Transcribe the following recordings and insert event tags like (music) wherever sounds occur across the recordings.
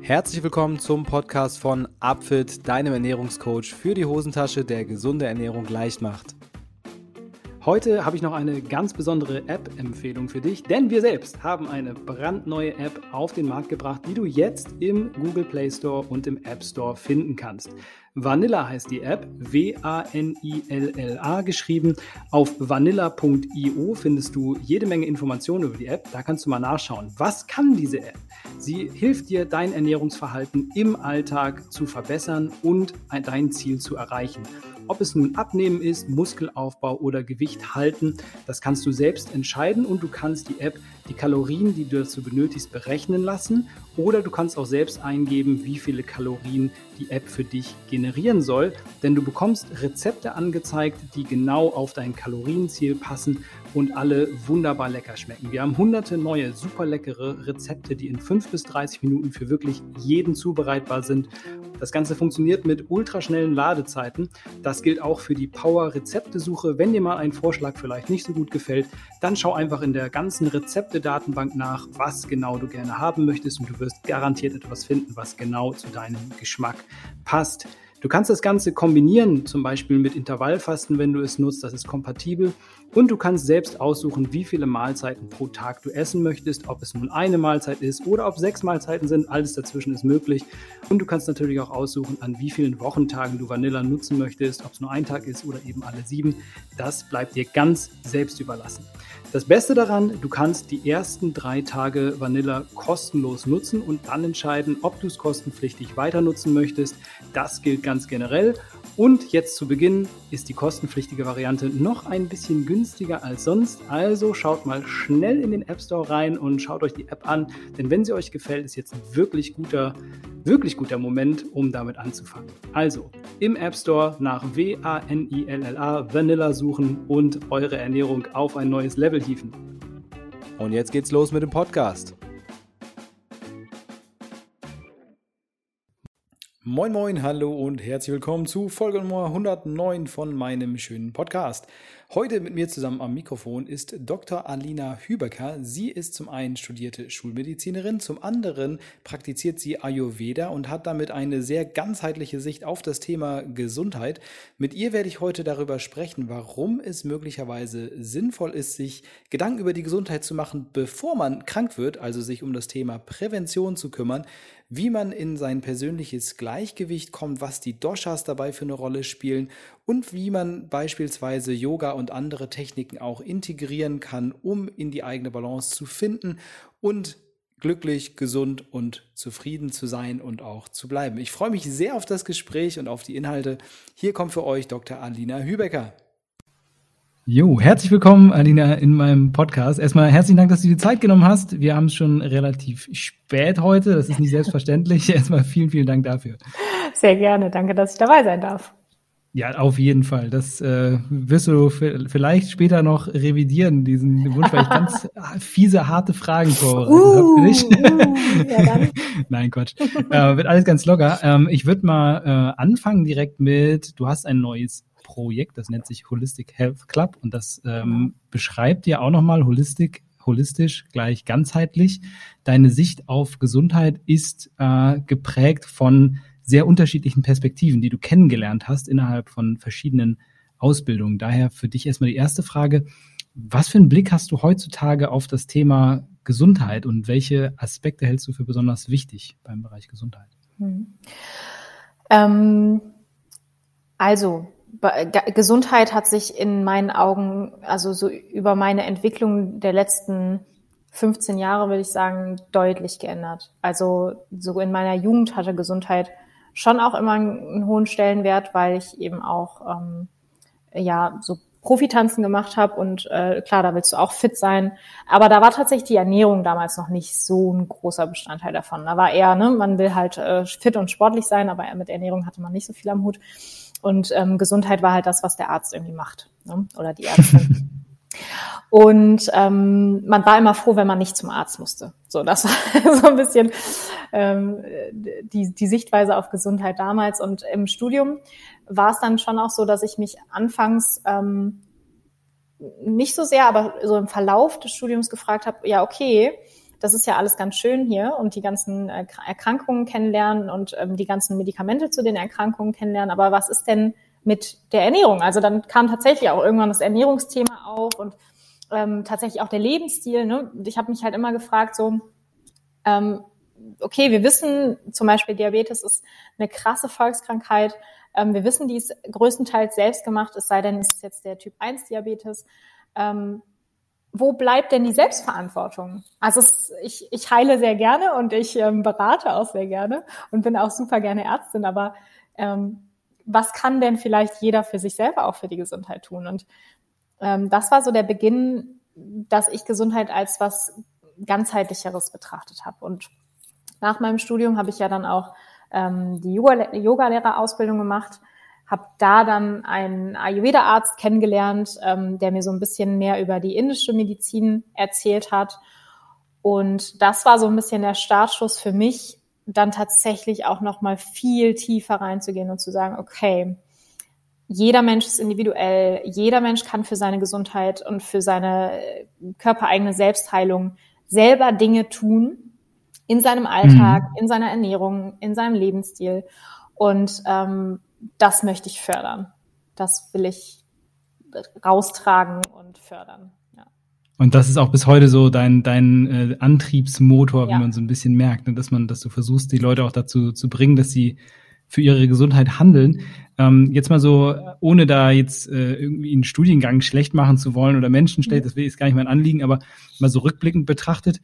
Herzlich willkommen zum Podcast von Upfit, deinem Ernährungscoach für die Hosentasche, der gesunde Ernährung leicht macht. Heute habe ich noch eine ganz besondere App-Empfehlung für dich, denn wir selbst haben eine brandneue App auf den Markt gebracht, die du jetzt im Google Play Store und im App Store finden kannst. Vanilla heißt die App, W-A-N-I-L-L-A geschrieben. Auf vanilla.io findest du jede Menge Informationen über die App. Da kannst du mal nachschauen. Was kann diese App? Sie hilft dir, dein Ernährungsverhalten im Alltag zu verbessern und dein Ziel zu erreichen. Ob es nun Abnehmen ist, Muskelaufbau oder Gewicht halten, das kannst du selbst entscheiden und du kannst die App die Kalorien, die du dazu benötigst, berechnen lassen. Oder du kannst auch selbst eingeben, wie viele Kalorien die App für dich generieren soll, denn du bekommst Rezepte angezeigt, die genau auf dein Kalorienziel passen und alle wunderbar lecker schmecken. Wir haben hunderte neue, super leckere Rezepte, die in 5 bis 30 Minuten für wirklich jeden zubereitbar sind. Das Ganze funktioniert mit ultraschnellen Ladezeiten. Das gilt auch für die Power-Rezeptesuche. Wenn dir mal ein Vorschlag vielleicht nicht so gut gefällt, dann schau einfach in der ganzen Rezepte-Datenbank nach, was genau du gerne haben möchtest und du wirst garantiert etwas finden, was genau zu deinem Geschmack passt. Du kannst das Ganze kombinieren, zum Beispiel mit Intervallfasten, wenn du es nutzt, das ist kompatibel. Und du kannst selbst aussuchen, wie viele Mahlzeiten pro Tag du essen möchtest, ob es nun eine Mahlzeit ist oder ob sechs Mahlzeiten sind, alles dazwischen ist möglich. Und du kannst natürlich auch aussuchen, an wie vielen Wochentagen du Vanilla nutzen möchtest, ob es nur ein Tag ist oder eben alle sieben. Das bleibt dir ganz selbst überlassen. Das Beste daran, du kannst die ersten drei Tage Vanilla kostenlos nutzen und dann entscheiden, ob du es kostenpflichtig weiter nutzen möchtest. Das gilt ganz generell. Und jetzt zu Beginn ist die kostenpflichtige Variante noch ein bisschen günstiger als sonst. Also schaut mal schnell in den App Store rein und schaut euch die App an. Denn wenn sie euch gefällt, ist jetzt ein wirklich guter, wirklich guter Moment, um damit anzufangen. Also im App Store nach W-A-N-I-L-L-A Vanilla suchen und eure Ernährung auf ein neues Level hieven. Und jetzt geht's los mit dem Podcast. Moin Moin, hallo und herzlich willkommen zu Folge Nummer 109 von meinem schönen Podcast. Heute mit mir zusammen am Mikrofon ist Dr. Alina Hübecker. Sie ist zum einen studierte Schulmedizinerin, zum anderen praktiziert sie Ayurveda und hat damit eine sehr ganzheitliche Sicht auf das Thema Gesundheit. Mit ihr werde ich heute darüber sprechen, warum es möglicherweise sinnvoll ist, sich Gedanken über die Gesundheit zu machen, bevor man krank wird, also sich um das Thema Prävention zu kümmern, wie man in sein persönliches Gleichgewicht kommt, was die Doshas dabei für eine Rolle spielen und wie man beispielsweise Yoga und andere Techniken auch integrieren kann, um in die eigene Balance zu finden und glücklich, gesund und zufrieden zu sein und auch zu bleiben. Ich freue mich sehr auf das Gespräch und auf die Inhalte. Hier kommt für euch Dr. Alina Hübecker. Jo, herzlich willkommen, Alina, in meinem Podcast. Erstmal herzlichen Dank, dass du dir Zeit genommen hast. Wir haben es schon relativ spät heute. Das ist nicht selbstverständlich. (laughs) Erstmal vielen, vielen Dank dafür. Sehr gerne. Danke, dass ich dabei sein darf. Ja, auf jeden Fall. Das äh, wirst du vielleicht später noch revidieren, diesen Wunsch, weil ich ganz (laughs) fiese, harte Fragen vorbereitet uh, habe für dich. Uh, ja. (laughs) Nein, Quatsch. Äh, wird alles ganz locker. Ähm, ich würde mal äh, anfangen direkt mit, du hast ein neues Projekt, das nennt sich Holistic Health Club und das ähm, beschreibt dir auch nochmal Holistic holistisch, gleich ganzheitlich. Deine Sicht auf Gesundheit ist äh, geprägt von sehr unterschiedlichen Perspektiven, die du kennengelernt hast innerhalb von verschiedenen Ausbildungen. Daher für dich erstmal die erste Frage. Was für einen Blick hast du heutzutage auf das Thema Gesundheit und welche Aspekte hältst du für besonders wichtig beim Bereich Gesundheit? Hm. Ähm, also, Gesundheit hat sich in meinen Augen, also so über meine Entwicklung der letzten 15 Jahre, würde ich sagen, deutlich geändert. Also so in meiner Jugend hatte Gesundheit schon auch immer einen, hohen Stellenwert, weil ich eben auch ähm, ja so Profitanzen gemacht habe und äh, klar, da willst du auch fit sein. Aber da war tatsächlich die Ernährung damals noch nicht so ein großer Bestandteil davon. Da war eher, ne, man will halt äh, fit und sportlich sein, aber mit Ernährung hatte man nicht so viel am Hut. Und ähm, Gesundheit war halt das, was der Arzt irgendwie macht. Ne? Oder die Ärztin. (laughs) Und ähm, man war immer froh, wenn man nicht zum Arzt musste. So, das war (laughs) so ein bisschen ähm, die, die Sichtweise auf Gesundheit damals. Und im Studium war es dann schon auch so, dass ich mich anfangs ähm, nicht so sehr, aber so im Verlauf des Studiums gefragt habe, ja, okay, das ist ja alles ganz schön hier und die ganzen äh, Erkrankungen kennenlernen und ähm, die ganzen Medikamente zu den Erkrankungen kennenlernen. Aber was ist denn mit der Ernährung? Also dann kam tatsächlich auch irgendwann das Ernährungsthema auf und ähm, tatsächlich auch der Lebensstil. Ne? Ich habe mich halt immer gefragt, so, ähm, okay, wir wissen zum Beispiel, Diabetes ist eine krasse Volkskrankheit. Ähm, wir wissen, die ist größtenteils selbst gemacht, es sei denn, es ist jetzt der Typ 1 Diabetes. Ähm, wo bleibt denn die Selbstverantwortung? Also es, ich, ich heile sehr gerne und ich ähm, berate auch sehr gerne und bin auch super gerne Ärztin, aber ähm, was kann denn vielleicht jeder für sich selber auch für die Gesundheit tun? Und ähm, das war so der Beginn, dass ich Gesundheit als was ganzheitlicheres betrachtet habe. Und nach meinem Studium habe ich ja dann auch ähm, die Yoga-Lehrerausbildung gemacht, habe da dann einen Ayurveda-Arzt kennengelernt, ähm, der mir so ein bisschen mehr über die indische Medizin erzählt hat. Und das war so ein bisschen der Startschuss für mich, dann tatsächlich auch noch mal viel tiefer reinzugehen und zu sagen, okay, jeder Mensch ist individuell, jeder Mensch kann für seine Gesundheit und für seine körpereigene Selbstheilung selber Dinge tun, in seinem Alltag, mhm. in seiner Ernährung, in seinem Lebensstil. Und ähm, das möchte ich fördern. Das will ich raustragen und fördern. Ja. Und das ist auch bis heute so dein, dein äh, Antriebsmotor, ja. wie man so ein bisschen merkt, ne? dass man, dass du versuchst, die Leute auch dazu zu bringen, dass sie für ihre Gesundheit handeln. Ähm, jetzt mal so, ohne da jetzt äh, irgendwie einen Studiengang schlecht machen zu wollen oder Menschen schlecht, das will jetzt gar nicht mein Anliegen, aber mal so rückblickend betrachtet,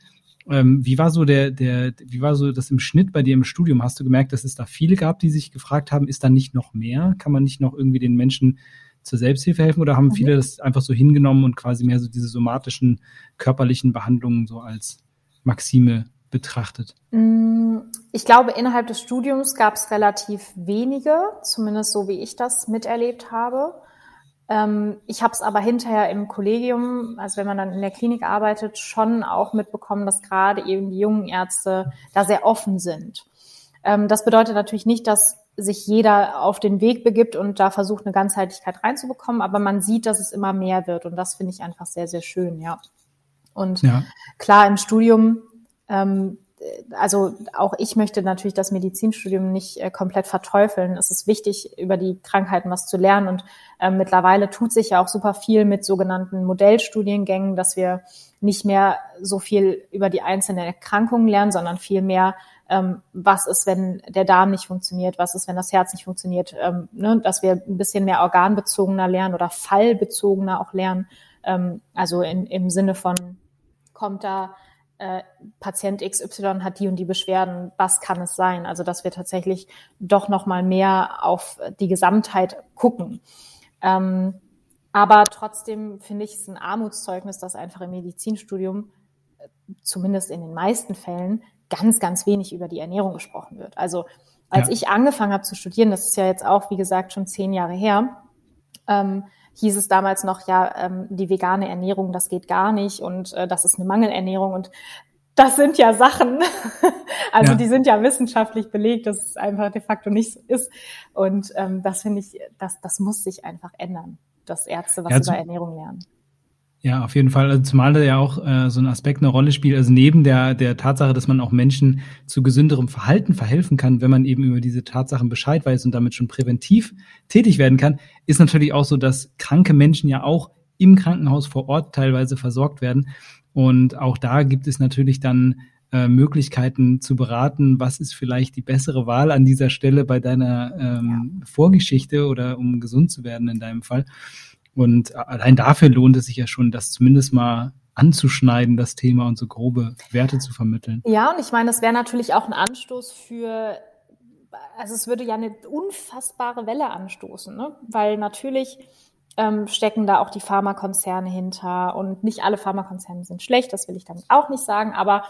ähm, wie war so der, der, wie war so das im Schnitt bei dir im Studium? Hast du gemerkt, dass es da viele gab, die sich gefragt haben, ist da nicht noch mehr? Kann man nicht noch irgendwie den Menschen zur Selbsthilfe helfen oder haben mhm. viele das einfach so hingenommen und quasi mehr so diese somatischen, körperlichen Behandlungen so als Maxime betrachtet? Mm, ich glaube, innerhalb des Studiums gab es relativ wenige, zumindest so wie ich das miterlebt habe. Ähm, ich habe es aber hinterher im Kollegium, also wenn man dann in der Klinik arbeitet, schon auch mitbekommen, dass gerade eben die jungen Ärzte da sehr offen sind. Ähm, das bedeutet natürlich nicht, dass sich jeder auf den Weg begibt und da versucht, eine Ganzheitlichkeit reinzubekommen, aber man sieht, dass es immer mehr wird und das finde ich einfach sehr, sehr schön, ja. Und ja. klar, im Studium ähm, also auch ich möchte natürlich das Medizinstudium nicht äh, komplett verteufeln. Es ist wichtig, über die Krankheiten was zu lernen. Und äh, mittlerweile tut sich ja auch super viel mit sogenannten Modellstudiengängen, dass wir nicht mehr so viel über die einzelnen Erkrankungen lernen, sondern viel mehr, ähm, was ist, wenn der Darm nicht funktioniert, was ist, wenn das Herz nicht funktioniert, ähm, ne? dass wir ein bisschen mehr organbezogener lernen oder fallbezogener auch lernen. Ähm, also in, im Sinne von, kommt da äh, Patient XY hat die und die Beschwerden, was kann es sein? Also dass wir tatsächlich doch noch mal mehr auf die Gesamtheit gucken. Ähm, aber trotzdem finde ich es ein Armutszeugnis, dass einfach im Medizinstudium, äh, zumindest in den meisten Fällen, ganz, ganz wenig über die Ernährung gesprochen wird. Also als ja. ich angefangen habe zu studieren, das ist ja jetzt auch, wie gesagt, schon zehn Jahre her, ähm, hieß es damals noch, ja, ähm, die vegane Ernährung, das geht gar nicht und äh, das ist eine Mangelernährung und das sind ja Sachen, (laughs) also ja. die sind ja wissenschaftlich belegt, dass es einfach de facto nicht so ist. Und ähm, das finde ich, das, das muss sich einfach ändern, dass Ärzte was ja, über Ernährung lernen. Ja, auf jeden Fall. Also zumal da ja auch äh, so ein Aspekt eine Rolle spielt. Also neben der, der Tatsache, dass man auch Menschen zu gesünderem Verhalten verhelfen kann, wenn man eben über diese Tatsachen Bescheid weiß und damit schon präventiv tätig werden kann, ist natürlich auch so, dass kranke Menschen ja auch im Krankenhaus vor Ort teilweise versorgt werden. Und auch da gibt es natürlich dann äh, Möglichkeiten zu beraten, was ist vielleicht die bessere Wahl an dieser Stelle bei deiner ähm, ja. Vorgeschichte oder um gesund zu werden in deinem Fall. Und allein dafür lohnt es sich ja schon, das zumindest mal anzuschneiden, das Thema und so grobe Werte zu vermitteln. Ja, und ich meine, das wäre natürlich auch ein Anstoß für, also es würde ja eine unfassbare Welle anstoßen, ne? weil natürlich ähm, stecken da auch die Pharmakonzerne hinter und nicht alle Pharmakonzerne sind schlecht, das will ich damit auch nicht sagen, aber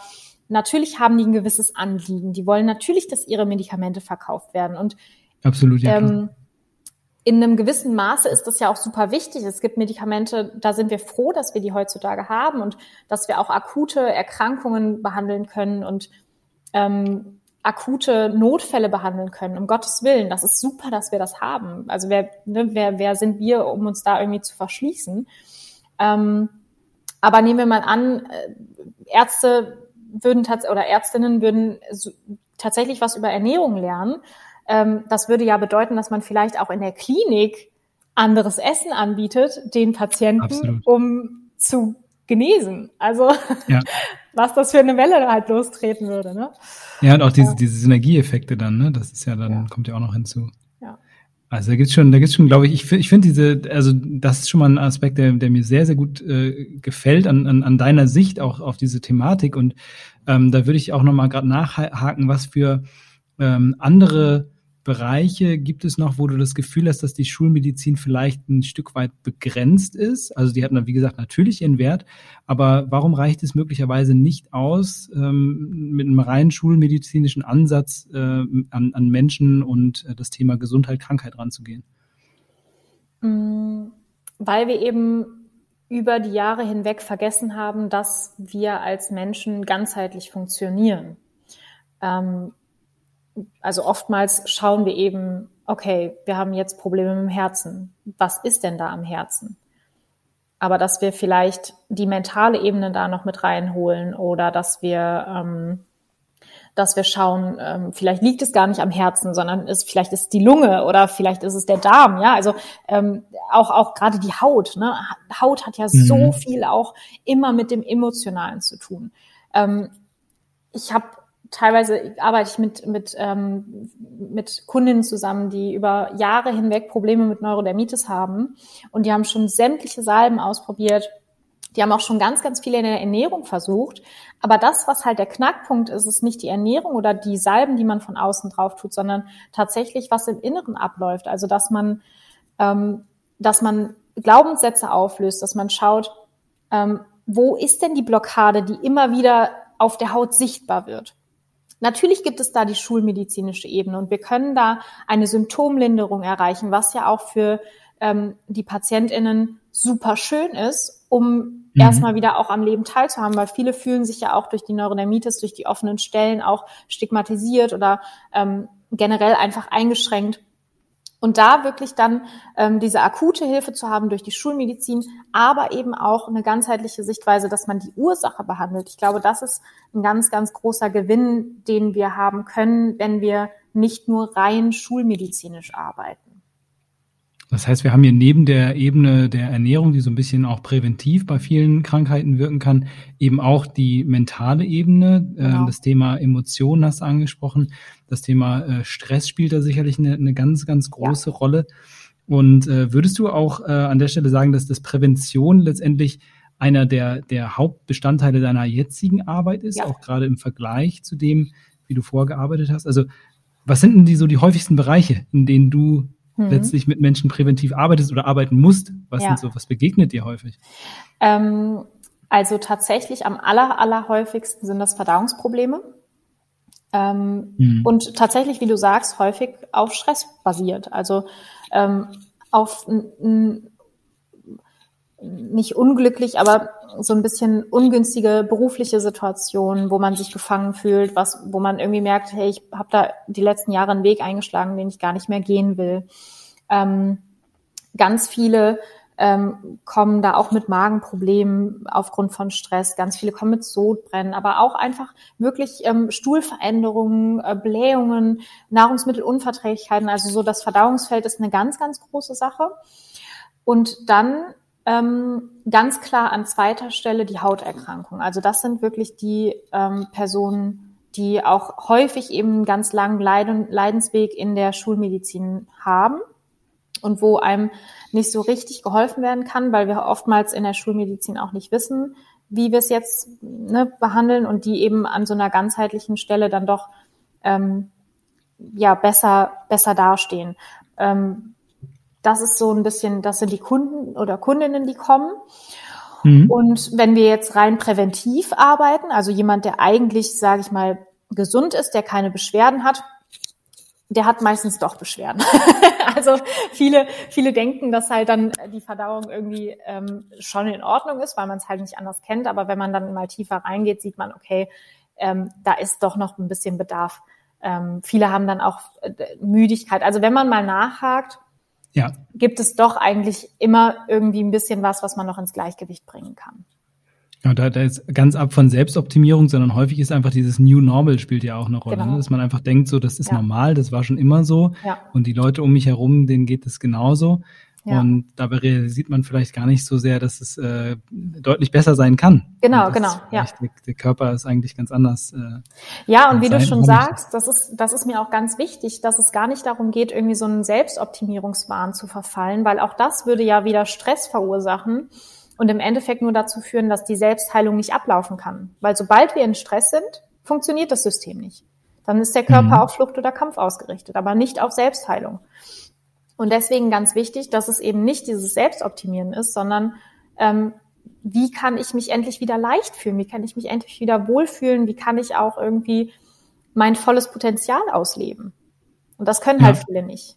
natürlich haben die ein gewisses Anliegen. Die wollen natürlich, dass ihre Medikamente verkauft werden und Absolut, ja. Ähm, in einem gewissen Maße ist das ja auch super wichtig. Es gibt Medikamente, da sind wir froh, dass wir die heutzutage haben und dass wir auch akute Erkrankungen behandeln können und ähm, akute Notfälle behandeln können. Um Gottes Willen, das ist super, dass wir das haben. Also wer, ne, wer, wer sind wir, um uns da irgendwie zu verschließen? Ähm, aber nehmen wir mal an, äh, Ärzte würden oder Ärztinnen würden tatsächlich was über Ernährung lernen. Ähm, das würde ja bedeuten, dass man vielleicht auch in der Klinik anderes Essen anbietet, den Patienten, Absolut. um zu genesen. Also ja. (laughs) was das für eine Welle halt lostreten würde. Ne? Ja, und auch diese, diese Synergieeffekte dann, ne? Das ist ja dann, ja. kommt ja auch noch hinzu. Ja. Also da gibt's schon, da gibt's schon, glaube ich, ich finde ich finde diese, also das ist schon mal ein Aspekt, der, der mir sehr, sehr gut äh, gefällt an, an, an deiner Sicht auch auf diese Thematik. Und ähm, da würde ich auch nochmal gerade nachhaken, was für ähm, andere Bereiche gibt es noch, wo du das Gefühl hast, dass die Schulmedizin vielleicht ein Stück weit begrenzt ist? Also die hat, wie gesagt, natürlich ihren Wert, aber warum reicht es möglicherweise nicht aus, ähm, mit einem rein schulmedizinischen Ansatz äh, an, an, Menschen und äh, das Thema Gesundheit, Krankheit ranzugehen? Mm, weil wir eben über die Jahre hinweg vergessen haben, dass wir als Menschen ganzheitlich funktionieren. Ähm, also oftmals schauen wir eben, okay, wir haben jetzt Probleme mit dem Herzen. Was ist denn da am Herzen? Aber dass wir vielleicht die mentale Ebene da noch mit reinholen oder dass wir, ähm, dass wir schauen, ähm, vielleicht liegt es gar nicht am Herzen, sondern ist, vielleicht ist es die Lunge oder vielleicht ist es der Darm, ja. Also ähm, auch, auch gerade die Haut, ne? Haut hat ja mhm. so viel auch immer mit dem Emotionalen zu tun. Ähm, ich habe teilweise arbeite ich mit, mit, ähm, mit Kundinnen zusammen, die über Jahre hinweg Probleme mit Neurodermitis haben. Und die haben schon sämtliche Salben ausprobiert. Die haben auch schon ganz, ganz viele in der Ernährung versucht. Aber das, was halt der Knackpunkt ist, ist nicht die Ernährung oder die Salben, die man von außen drauf tut, sondern tatsächlich, was im Inneren abläuft. Also, dass man, ähm, dass man Glaubenssätze auflöst, dass man schaut, ähm, wo ist denn die Blockade, die immer wieder auf der Haut sichtbar wird? Natürlich gibt es da die schulmedizinische Ebene und wir können da eine Symptomlinderung erreichen, was ja auch für ähm, die PatientInnen super schön ist, um mhm. erstmal wieder auch am Leben teilzuhaben, weil viele fühlen sich ja auch durch die Neurodermitis, durch die offenen Stellen auch stigmatisiert oder ähm, generell einfach eingeschränkt. Und da wirklich dann ähm, diese akute Hilfe zu haben durch die Schulmedizin, aber eben auch eine ganzheitliche Sichtweise, dass man die Ursache behandelt. Ich glaube, das ist ein ganz, ganz großer Gewinn, den wir haben können, wenn wir nicht nur rein schulmedizinisch arbeiten. Das heißt, wir haben hier neben der Ebene der Ernährung, die so ein bisschen auch präventiv bei vielen Krankheiten wirken kann, eben auch die mentale Ebene. Äh, genau. das Thema Emotionen hast du angesprochen. Das Thema äh, Stress spielt da sicherlich eine, eine ganz, ganz große ja. Rolle. Und äh, würdest du auch äh, an der Stelle sagen, dass das Prävention letztendlich einer der, der Hauptbestandteile deiner jetzigen Arbeit ist, ja. auch gerade im Vergleich zu dem, wie du vorgearbeitet hast? Also was sind denn die so die häufigsten Bereiche, in denen du hm. letztlich mit Menschen präventiv arbeitest oder arbeiten musst? Was ja. sind so, was begegnet dir häufig? Ähm, also tatsächlich am aller, aller häufigsten sind das Verdauungsprobleme. Ähm, hm. Und tatsächlich, wie du sagst, häufig auf Stress basiert. Also ähm, auf nicht unglücklich, aber so ein bisschen ungünstige berufliche Situationen, wo man sich gefangen fühlt, was, wo man irgendwie merkt, hey, ich habe da die letzten Jahre einen Weg eingeschlagen, den ich gar nicht mehr gehen will. Ähm, ganz viele ähm, kommen da auch mit Magenproblemen aufgrund von Stress. Ganz viele kommen mit Sodbrennen, aber auch einfach wirklich ähm, Stuhlveränderungen, äh, Blähungen, Nahrungsmittelunverträglichkeiten. Also so das Verdauungsfeld ist eine ganz, ganz große Sache. Und dann ähm, ganz klar an zweiter Stelle die Hauterkrankung. Also das sind wirklich die ähm, Personen, die auch häufig eben einen ganz langen Leiden, Leidensweg in der Schulmedizin haben und wo einem nicht so richtig geholfen werden kann, weil wir oftmals in der Schulmedizin auch nicht wissen, wie wir es jetzt ne, behandeln und die eben an so einer ganzheitlichen Stelle dann doch ähm, ja besser besser dastehen. Ähm, das ist so ein bisschen, das sind die Kunden oder Kundinnen, die kommen. Mhm. Und wenn wir jetzt rein präventiv arbeiten, also jemand, der eigentlich, sage ich mal, gesund ist, der keine Beschwerden hat, der hat meistens doch Beschwerden. (laughs) also viele, viele denken, dass halt dann die Verdauung irgendwie ähm, schon in Ordnung ist, weil man es halt nicht anders kennt. Aber wenn man dann mal tiefer reingeht, sieht man, okay, ähm, da ist doch noch ein bisschen Bedarf. Ähm, viele haben dann auch äh, Müdigkeit. Also wenn man mal nachhakt, ja. gibt es doch eigentlich immer irgendwie ein bisschen was, was man noch ins Gleichgewicht bringen kann. Ja, da, da ist ganz ab von Selbstoptimierung, sondern häufig ist einfach dieses New Normal spielt ja auch eine Rolle, genau. ne? dass man einfach denkt, so das ist ja. normal, das war schon immer so ja. und die Leute um mich herum, denen geht es genauso. Ja. Und dabei realisiert man vielleicht gar nicht so sehr, dass es äh, deutlich besser sein kann. Genau, genau. Ja. Der, der, Körper ist eigentlich ganz anders. Äh, ja, und wie sein. du schon sagst, das ist, das ist mir auch ganz wichtig, dass es gar nicht darum geht, irgendwie so einen Selbstoptimierungswahn zu verfallen, weil auch das würde ja wieder Stress verursachen und im Endeffekt nur dazu führen, dass die Selbstheilung nicht ablaufen kann. Weil sobald wir in Stress sind, funktioniert das System nicht. Dann ist der Körper mhm. auf Flucht oder Kampf ausgerichtet, aber nicht auf Selbstheilung. Und deswegen ganz wichtig, dass es eben nicht dieses Selbstoptimieren ist, sondern ähm, wie kann ich mich endlich wieder leicht fühlen? Wie kann ich mich endlich wieder wohlfühlen? Wie kann ich auch irgendwie mein volles Potenzial ausleben? Und das können halt ja. viele nicht.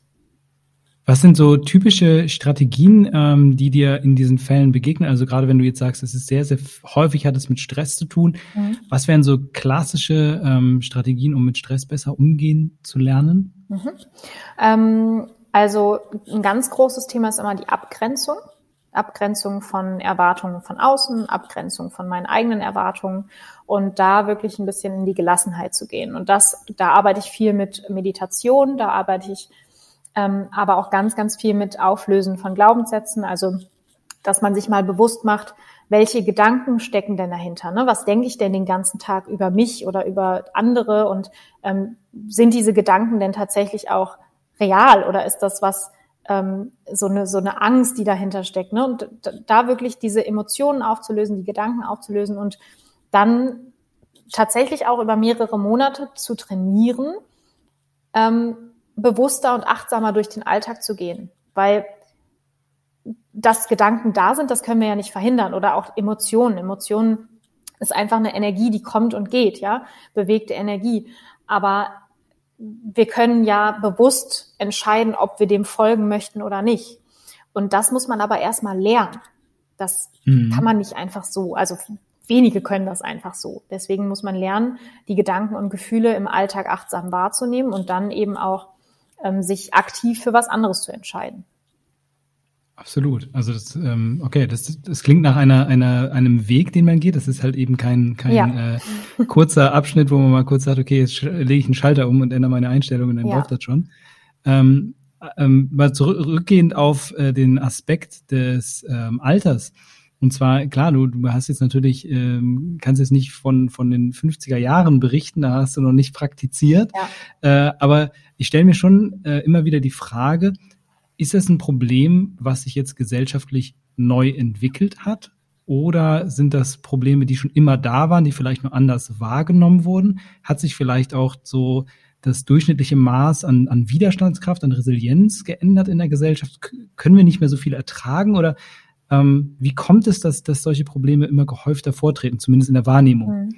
Was sind so typische Strategien, ähm, die dir in diesen Fällen begegnen? Also gerade wenn du jetzt sagst, es ist sehr, sehr häufig hat es mit Stress zu tun. Mhm. Was wären so klassische ähm, Strategien, um mit Stress besser umgehen zu lernen? Mhm. Ähm, also ein ganz großes Thema ist immer die Abgrenzung. Abgrenzung von Erwartungen von außen, Abgrenzung von meinen eigenen Erwartungen und da wirklich ein bisschen in die Gelassenheit zu gehen. Und das, da arbeite ich viel mit Meditation, da arbeite ich ähm, aber auch ganz, ganz viel mit Auflösen von Glaubenssätzen. Also, dass man sich mal bewusst macht, welche Gedanken stecken denn dahinter? Ne? Was denke ich denn den ganzen Tag über mich oder über andere? Und ähm, sind diese Gedanken denn tatsächlich auch real oder ist das was ähm, so eine so eine Angst, die dahinter steckt? Ne? Und da wirklich diese Emotionen aufzulösen, die Gedanken aufzulösen und dann tatsächlich auch über mehrere Monate zu trainieren, ähm, bewusster und achtsamer durch den Alltag zu gehen, weil dass Gedanken da sind, das können wir ja nicht verhindern oder auch Emotionen. Emotionen ist einfach eine Energie, die kommt und geht, ja, bewegte Energie. Aber wir können ja bewusst entscheiden, ob wir dem folgen möchten oder nicht. Und das muss man aber erstmal lernen. Das mhm. kann man nicht einfach so. Also wenige können das einfach so. Deswegen muss man lernen, die Gedanken und Gefühle im Alltag achtsam wahrzunehmen und dann eben auch ähm, sich aktiv für was anderes zu entscheiden. Absolut. Also das, ähm, okay, das, das klingt nach einer, einer, einem Weg, den man geht. Das ist halt eben kein, kein ja. äh, kurzer Abschnitt, wo man mal kurz sagt, okay, jetzt lege ich einen Schalter um und ändere meine Einstellung und dann ja. läuft das schon. Ähm, ähm, mal zurückgehend auf äh, den Aspekt des ähm, Alters. Und zwar, klar, du, du hast jetzt natürlich, ähm, kannst jetzt nicht von, von den 50er Jahren berichten, da hast du noch nicht praktiziert. Ja. Äh, aber ich stelle mir schon äh, immer wieder die Frage, ist das ein Problem, was sich jetzt gesellschaftlich neu entwickelt hat? Oder sind das Probleme, die schon immer da waren, die vielleicht nur anders wahrgenommen wurden? Hat sich vielleicht auch so das durchschnittliche Maß an, an Widerstandskraft, an Resilienz geändert in der Gesellschaft? Können wir nicht mehr so viel ertragen? Oder ähm, wie kommt es, dass, dass solche Probleme immer gehäufter vortreten, zumindest in der Wahrnehmung? Hm.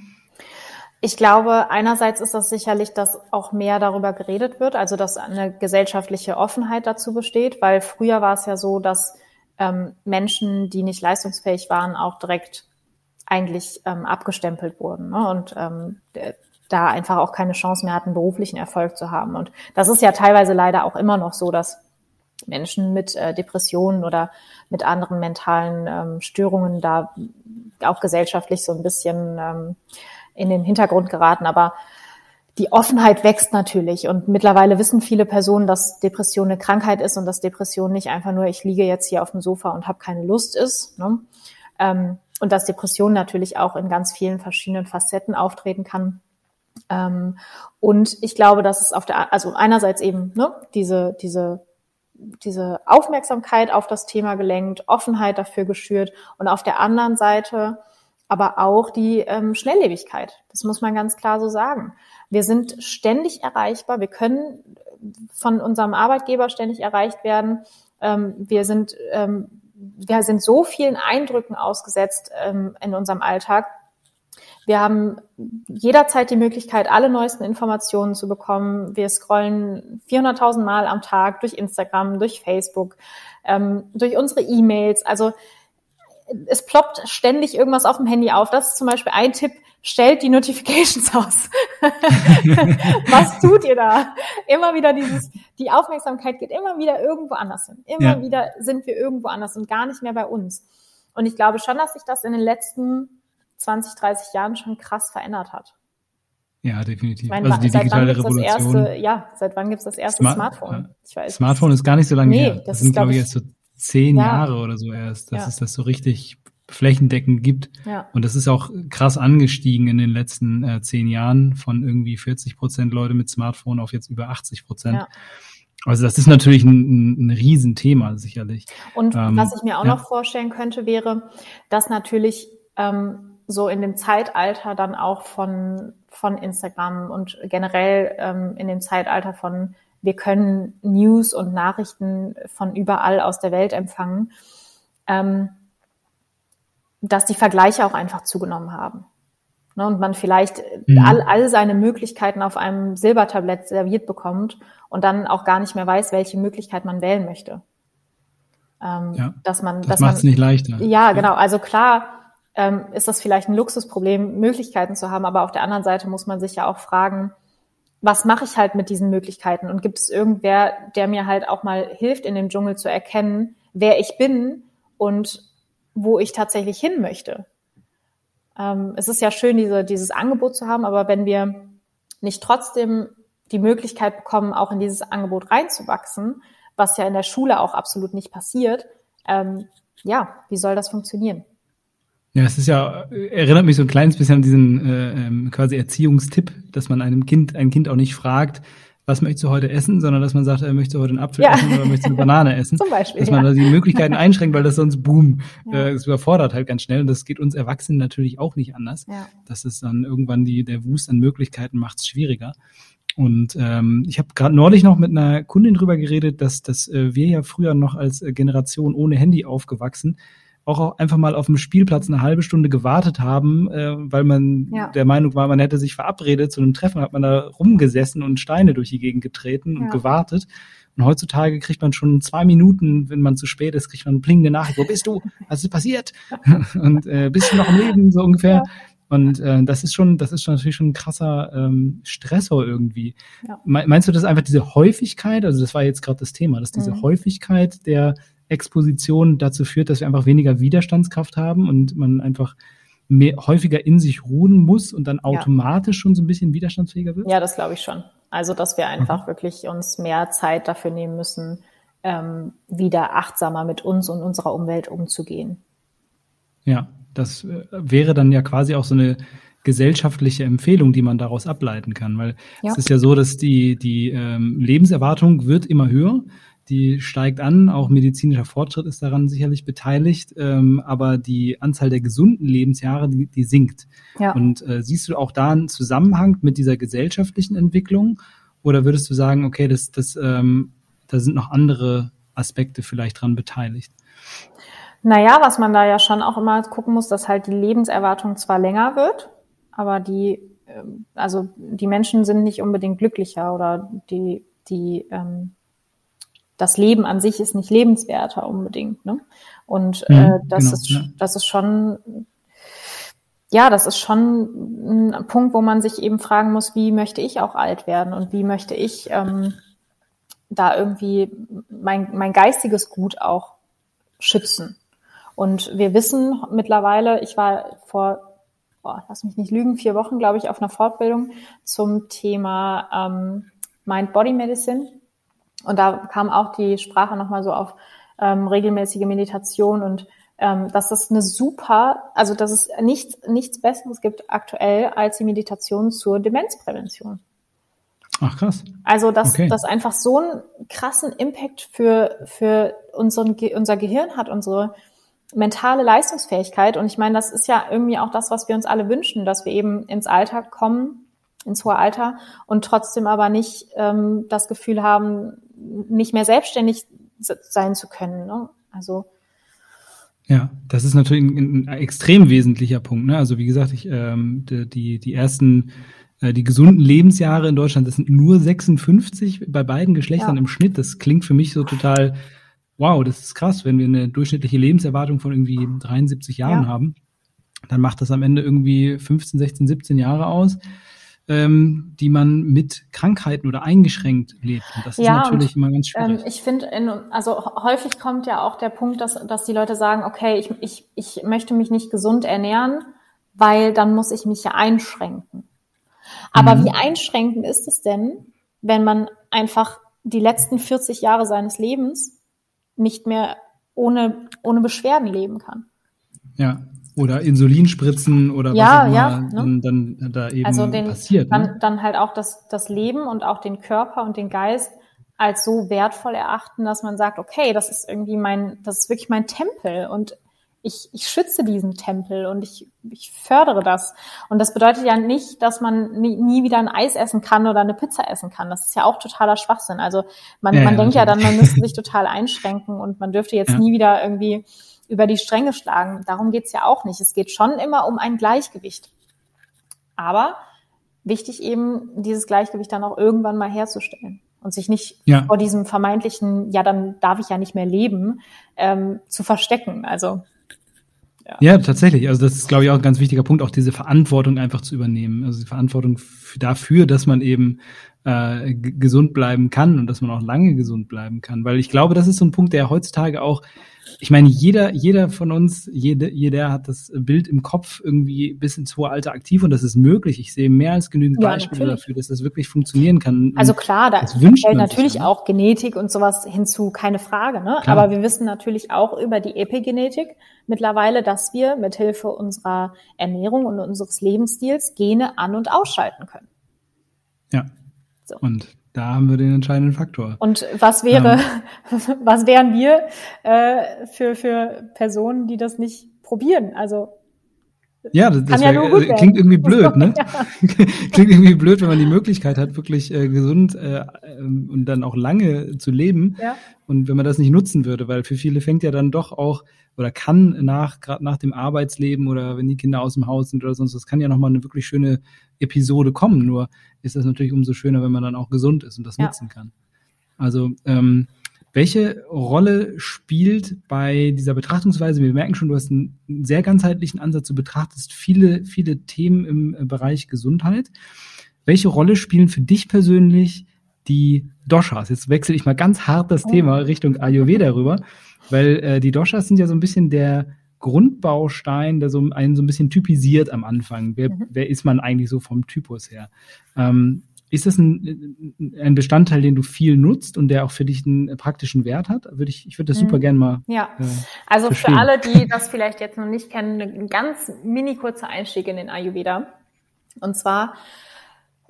Ich glaube, einerseits ist das sicherlich, dass auch mehr darüber geredet wird, also dass eine gesellschaftliche Offenheit dazu besteht, weil früher war es ja so, dass ähm, Menschen, die nicht leistungsfähig waren, auch direkt eigentlich ähm, abgestempelt wurden ne? und ähm, da einfach auch keine Chance mehr hatten, beruflichen Erfolg zu haben. Und das ist ja teilweise leider auch immer noch so, dass Menschen mit äh, Depressionen oder mit anderen mentalen ähm, Störungen da auch gesellschaftlich so ein bisschen ähm, in den Hintergrund geraten. Aber die Offenheit wächst natürlich und mittlerweile wissen viele Personen, dass Depression eine Krankheit ist und dass Depression nicht einfach nur, ich liege jetzt hier auf dem Sofa und habe keine Lust ist. Ne? Ähm, und dass Depression natürlich auch in ganz vielen verschiedenen Facetten auftreten kann. Ähm, und ich glaube, dass es auf der, also einerseits eben ne, diese, diese diese Aufmerksamkeit auf das Thema gelenkt, Offenheit dafür geschürt und auf der anderen Seite aber auch die ähm, Schnelllebigkeit. Das muss man ganz klar so sagen. Wir sind ständig erreichbar. Wir können von unserem Arbeitgeber ständig erreicht werden. Ähm, wir sind ähm, wir sind so vielen Eindrücken ausgesetzt ähm, in unserem Alltag, wir haben jederzeit die Möglichkeit, alle neuesten Informationen zu bekommen. Wir scrollen 400.000 Mal am Tag durch Instagram, durch Facebook, ähm, durch unsere E-Mails. Also es ploppt ständig irgendwas auf dem Handy auf. Das ist zum Beispiel ein Tipp. Stellt die Notifications (laughs) aus. Was tut ihr da? Immer wieder dieses, die Aufmerksamkeit geht immer wieder irgendwo anders hin. Immer ja. wieder sind wir irgendwo anders und gar nicht mehr bei uns. Und ich glaube schon, dass sich das in den letzten 20, 30 Jahren schon krass verändert hat. Ja, definitiv. Ich meine, also die digitale Revolution. Erste, ja, seit wann gibt es das erste Smart Smartphone? Ich weiß. Smartphone ist gar nicht so lange nee, her. Das, das sind, glaube ich, jetzt so zehn ja. Jahre oder so erst, dass ja. es das so richtig flächendeckend gibt. Ja. Und das ist auch krass angestiegen in den letzten äh, zehn Jahren von irgendwie 40 Prozent Leute mit Smartphone auf jetzt über 80 Prozent. Ja. Also das ist natürlich ein, ein, ein Riesenthema, sicherlich. Und ähm, was ich mir auch noch vorstellen könnte, wäre, dass natürlich ähm, so in dem Zeitalter dann auch von, von Instagram und generell ähm, in dem Zeitalter von, wir können News und Nachrichten von überall aus der Welt empfangen, ähm, dass die Vergleiche auch einfach zugenommen haben. Ne, und man vielleicht mhm. all, all seine Möglichkeiten auf einem Silbertablett serviert bekommt und dann auch gar nicht mehr weiß, welche Möglichkeit man wählen möchte. Ähm, ja, dass man, das macht es nicht leichter. Ja, genau. Also klar, ähm, ist das vielleicht ein Luxusproblem, Möglichkeiten zu haben. Aber auf der anderen Seite muss man sich ja auch fragen, was mache ich halt mit diesen Möglichkeiten? Und gibt es irgendwer, der mir halt auch mal hilft, in dem Dschungel zu erkennen, wer ich bin und wo ich tatsächlich hin möchte? Ähm, es ist ja schön, diese, dieses Angebot zu haben, aber wenn wir nicht trotzdem die Möglichkeit bekommen, auch in dieses Angebot reinzuwachsen, was ja in der Schule auch absolut nicht passiert, ähm, ja, wie soll das funktionieren? Ja, es ist ja, erinnert mich so ein kleines bisschen an diesen äh, ähm, quasi Erziehungstipp, dass man einem Kind, ein Kind auch nicht fragt, was möchtest du heute essen, sondern dass man sagt, er möchte heute einen Apfel ja. essen oder möchte eine Banane (laughs) essen. Zum Beispiel. Dass man ja. da die Möglichkeiten (laughs) einschränkt, weil das sonst boom, ja. äh, es überfordert halt ganz schnell. Und das geht uns Erwachsenen natürlich auch nicht anders. Ja. Das ist dann irgendwann die, der Wust an Möglichkeiten macht es schwieriger. Und ähm, ich habe gerade neulich noch mit einer Kundin drüber geredet, dass, dass äh, wir ja früher noch als äh, Generation ohne Handy aufgewachsen auch einfach mal auf dem Spielplatz eine halbe Stunde gewartet haben, äh, weil man ja. der Meinung war, man hätte sich verabredet zu einem Treffen, hat man da rumgesessen und Steine durch die Gegend getreten und ja. gewartet. Und heutzutage kriegt man schon zwei Minuten, wenn man zu spät ist, kriegt man eine blingende Nachricht, wo bist du? Was ist passiert? (laughs) und äh, bist du noch am Leben, so ungefähr. Ja. Und äh, das ist schon, das ist schon natürlich schon ein krasser ähm, Stressor irgendwie. Ja. Meinst du, das einfach diese Häufigkeit, also das war jetzt gerade das Thema, dass diese mhm. Häufigkeit der Exposition dazu führt, dass wir einfach weniger Widerstandskraft haben und man einfach mehr, häufiger in sich ruhen muss und dann automatisch ja. schon so ein bisschen widerstandsfähiger wird? Ja, das glaube ich schon. Also, dass wir einfach okay. wirklich uns mehr Zeit dafür nehmen müssen, ähm, wieder achtsamer mit uns und unserer Umwelt umzugehen. Ja, das äh, wäre dann ja quasi auch so eine gesellschaftliche Empfehlung, die man daraus ableiten kann, weil ja. es ist ja so, dass die, die ähm, Lebenserwartung wird immer höher die steigt an, auch medizinischer Fortschritt ist daran sicherlich beteiligt, ähm, aber die Anzahl der gesunden Lebensjahre, die, die sinkt. Ja. Und äh, siehst du auch da einen Zusammenhang mit dieser gesellschaftlichen Entwicklung? Oder würdest du sagen, okay, das, das, ähm, da sind noch andere Aspekte vielleicht dran beteiligt? Naja, was man da ja schon auch immer gucken muss, dass halt die Lebenserwartung zwar länger wird, aber die, ähm, also die Menschen sind nicht unbedingt glücklicher oder die, die ähm, das Leben an sich ist nicht lebenswerter unbedingt. Ne? Und äh, mhm, das genau, ist ja. das ist schon ja, das ist schon ein Punkt, wo man sich eben fragen muss, wie möchte ich auch alt werden und wie möchte ich ähm, da irgendwie mein, mein geistiges Gut auch schützen. Und wir wissen mittlerweile, ich war vor, oh, lass mich nicht lügen, vier Wochen, glaube ich, auf einer Fortbildung zum Thema ähm, Mind-Body-Medicine. Und da kam auch die Sprache nochmal so auf ähm, regelmäßige Meditation und ähm, dass das eine super, also dass es nichts, nichts Besseres gibt aktuell als die Meditation zur Demenzprävention. Ach krass. Also dass okay. das einfach so einen krassen Impact für, für unseren, unser Gehirn hat, unsere mentale Leistungsfähigkeit. Und ich meine, das ist ja irgendwie auch das, was wir uns alle wünschen, dass wir eben ins Alter kommen, ins hohe Alter und trotzdem aber nicht ähm, das Gefühl haben, nicht mehr selbstständig sein zu können. Ne? Also ja, das ist natürlich ein, ein extrem wesentlicher Punkt. Ne? Also wie gesagt, ich, ähm, die, die ersten, äh, die gesunden Lebensjahre in Deutschland, das sind nur 56 bei beiden Geschlechtern ja. im Schnitt. Das klingt für mich so total, wow, das ist krass, wenn wir eine durchschnittliche Lebenserwartung von irgendwie 73 Jahren ja. haben, dann macht das am Ende irgendwie 15, 16, 17 Jahre aus ähm, die man mit Krankheiten oder eingeschränkt lebt. Und das ja, ist natürlich und, immer ganz schwierig. Ähm, ich finde, also häufig kommt ja auch der Punkt, dass, dass die Leute sagen, okay, ich, ich, ich möchte mich nicht gesund ernähren, weil dann muss ich mich ja einschränken. Aber mhm. wie einschränkend ist es denn, wenn man einfach die letzten 40 Jahre seines Lebens nicht mehr ohne, ohne Beschwerden leben kann? Ja, oder Insulinspritzen oder ja, was auch ja, immer ne? dann, dann da eben also den, passiert. Dann, ne? dann halt auch das, das Leben und auch den Körper und den Geist als so wertvoll erachten, dass man sagt, okay, das ist irgendwie mein, das ist wirklich mein Tempel und ich, ich schütze diesen Tempel und ich, ich fördere das. Und das bedeutet ja nicht, dass man nie, nie wieder ein Eis essen kann oder eine Pizza essen kann. Das ist ja auch totaler Schwachsinn. Also man, Ja, man ja, denkt ja dann, man müsste sich total einschränken und man dürfte jetzt Ja. nie wieder irgendwie über die Stränge schlagen. Darum geht's ja auch nicht. Es geht schon immer um ein Gleichgewicht. Aber wichtig eben, dieses Gleichgewicht dann auch irgendwann mal herzustellen und sich nicht Ja. vor diesem vermeintlichen, ja, dann darf ich ja nicht mehr leben, ähm, zu verstecken. Also Ja, tatsächlich. Also das ist, glaube ich, auch ein ganz wichtiger Punkt, auch diese Verantwortung einfach zu übernehmen. Also die Verantwortung dafür, dass man eben äh, gesund bleiben kann und dass man auch lange gesund bleiben kann. Weil ich glaube, das ist so ein Punkt, der heutzutage auch, ich meine, jeder, jeder von uns, jede, jeder hat das Bild im Kopf irgendwie bis ins hohe Alter aktiv und das ist möglich. Ich sehe mehr als genügend Ja, Beispiele natürlich. dafür, dass das wirklich funktionieren kann. Also klar, da fällt man sich natürlich ja. auch Genetik und sowas hinzu, keine Frage. Ne? Klar. Aber wir wissen natürlich auch über die Epigenetik mittlerweile, dass wir mithilfe unserer Ernährung und unseres Lebensstils Gene an- und ausschalten können. Ja. So. Und da haben wir den entscheidenden Faktor. Und was wäre, (laughs) was wären wir äh, für, für Personen, die das nicht probieren? Also Ja, das, das ja wär, äh, klingt irgendwie blöd, ne? (laughs) klingt irgendwie blöd, wenn man die Möglichkeit hat, wirklich äh, gesund äh, ähm, und dann auch lange zu leben. ja, Und wenn man das nicht nutzen würde, weil für viele fängt ja dann doch auch oder kann nach gerade nach dem Arbeitsleben oder wenn die Kinder aus dem Haus sind oder sonst, das kann ja noch mal eine wirklich schöne Episode kommen. Nur ist das natürlich umso schöner, wenn man dann auch gesund ist und das Ja. nutzen kann. Also ähm, welche Rolle spielt bei dieser Betrachtungsweise? Wir merken schon, du hast einen sehr ganzheitlichen Ansatz. Du betrachtest viele, viele Themen im äh, Bereich Gesundheit. Welche Rolle spielen für dich persönlich die Doshas? Jetzt wechsle ich mal ganz hart das Oh. Thema Richtung Ayurveda rüber, weil äh, die Doshas sind ja so ein bisschen der Grundbaustein, der so einen so ein bisschen typisiert am Anfang. Wer, Mhm. wer ist man eigentlich so vom Typus her? Ähm, ist das ein, ein Bestandteil, den du viel nutzt und der auch für dich einen praktischen Wert hat? Würde ich, ich würde das Mhm. super gerne mal. ja. Äh, Also verstehen. für alle, die das vielleicht jetzt noch nicht kennen, ein ganz mini kurzer Einstieg in den Ayurveda. Und zwar,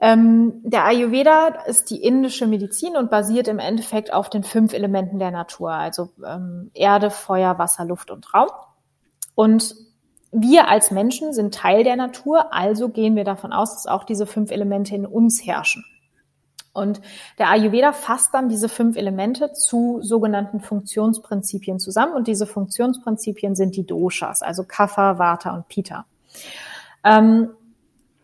ähm, der Ayurveda ist die indische Medizin und basiert im Endeffekt auf den fünf Elementen der Natur, also ähm, Erde, Feuer, Wasser, Luft und Raum. Und wir als Menschen sind Teil der Natur, also gehen wir davon aus, dass auch diese fünf Elemente in uns herrschen. Und der Ayurveda fasst dann diese fünf Elemente zu sogenannten Funktionsprinzipien zusammen. Und diese Funktionsprinzipien sind die Doshas, also Kapha, Vata und Pitta. Ähm,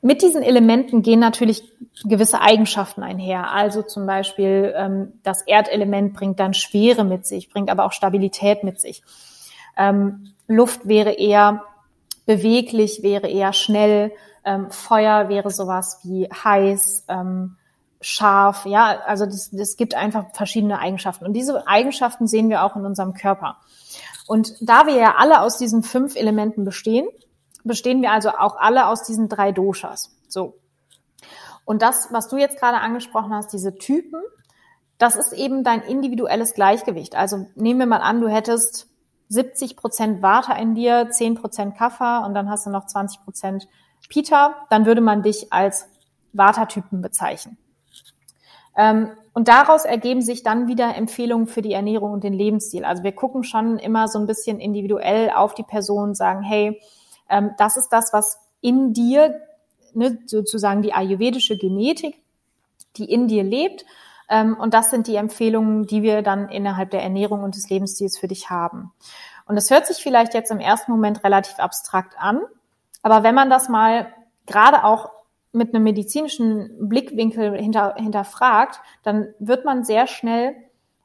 mit diesen Elementen gehen natürlich gewisse Eigenschaften einher. Also zum Beispiel ähm, das Erdelement bringt dann Schwere mit sich, bringt aber auch Stabilität mit sich. Ähm, Luft wäre eher beweglich, wäre eher schnell. Ähm, Feuer wäre sowas wie heiß, ähm, scharf. Ja, also das, das gibt einfach verschiedene Eigenschaften. Und diese Eigenschaften sehen wir auch in unserem Körper. Und da wir ja alle aus diesen fünf Elementen bestehen, bestehen wir also auch alle aus diesen drei Doshas. So. Und das, was du jetzt gerade angesprochen hast, diese Typen, das ist eben dein individuelles Gleichgewicht. Also nehmen wir mal an, du hättest 70 Prozent Vata in dir, 10 Prozent Kapha und dann hast du noch 20 Prozent Pitta, dann würde man dich als Vata-Typen bezeichnen. Ähm, und daraus ergeben sich dann wieder Empfehlungen für die Ernährung und den Lebensstil. Also wir gucken schon immer so ein bisschen individuell auf die Person, sagen, hey, ähm, das ist das, was in dir, ne, sozusagen die ayurvedische Genetik, die in dir lebt. Ähm, und das sind die Empfehlungen, die wir dann innerhalb der Ernährung und des Lebensstils für dich haben. Und das hört sich vielleicht jetzt im ersten Moment relativ abstrakt an, aber wenn man das mal gerade auch mit einem medizinischen Blickwinkel hinter, hinterfragt, dann wird man sehr schnell,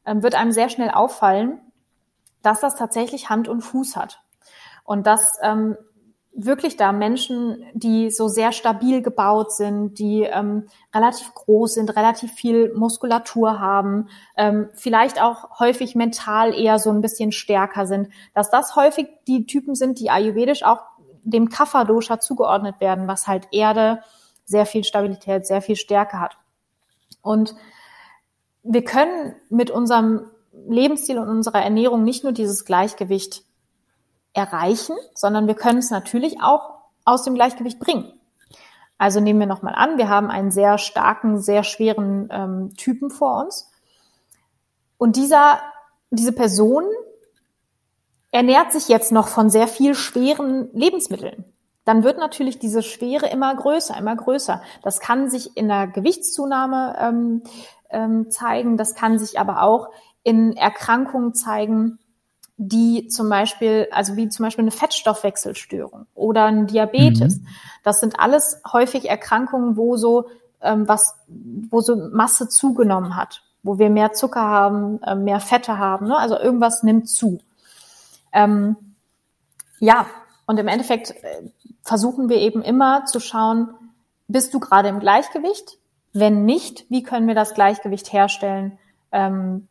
ähm, wird einem sehr schnell auffallen, dass das tatsächlich Hand und Fuß hat. Und dass ähm, wirklich da Menschen, die so sehr stabil gebaut sind, die ähm, relativ groß sind, relativ viel Muskulatur haben, ähm, vielleicht auch häufig mental eher so ein bisschen stärker sind, dass das häufig die Typen sind, die ayurvedisch auch dem Kapha-Dosha zugeordnet werden, was halt Erde, sehr viel Stabilität, sehr viel Stärke hat. Und wir können mit unserem Lebensstil und unserer Ernährung nicht nur dieses Gleichgewicht erreichen, sondern wir können es natürlich auch aus dem Gleichgewicht bringen. Also nehmen wir nochmal an, wir haben einen sehr starken, sehr schweren ähm, Typen vor uns. Und dieser, diese Person ernährt sich jetzt noch von sehr viel schweren Lebensmitteln. Dann wird natürlich diese Schwere immer größer, immer größer. Das kann sich in der Gewichtszunahme ähm, ähm, zeigen, das kann sich aber auch in Erkrankungen zeigen, die zum Beispiel, also wie zum Beispiel eine Fettstoffwechselstörung oder ein Diabetes. Mhm. Das sind alles häufig Erkrankungen, wo so ähm, was, wo so Masse zugenommen hat, wo wir mehr Zucker haben, äh, mehr Fette haben. Ne? Also irgendwas nimmt zu. Ähm, ja, und im Endeffekt äh, versuchen wir eben immer zu schauen, bist du gerade im Gleichgewicht? Wenn nicht, wie können wir das Gleichgewicht herstellen? Ähm,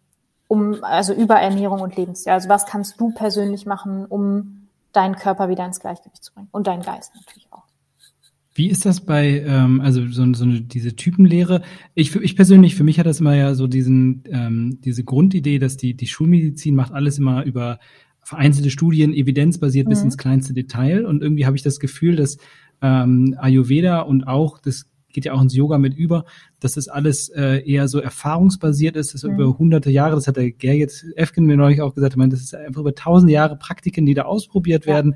um, also über Ernährung und Lebensstil. Also was kannst du persönlich machen, um deinen Körper wieder ins Gleichgewicht zu bringen und deinen Geist natürlich auch. Wie ist das bei, ähm, also so, so eine, diese Typenlehre? Ich, ich persönlich, für mich hat das immer ja so diesen, ähm, diese Grundidee, dass die, die Schulmedizin macht alles immer über vereinzelte Studien, evidenzbasiert mhm. bis ins kleinste Detail. Und irgendwie habe ich das Gefühl, dass ähm, Ayurveda und auch das geht ja auch ins Yoga mit über, dass das alles äh, eher so erfahrungsbasiert ist, das mhm. über hunderte Jahre, das hat der Gerrit Efken mir neulich auch gesagt, ich meine, das ist einfach über tausende Jahre Praktiken, die da ausprobiert ja. werden.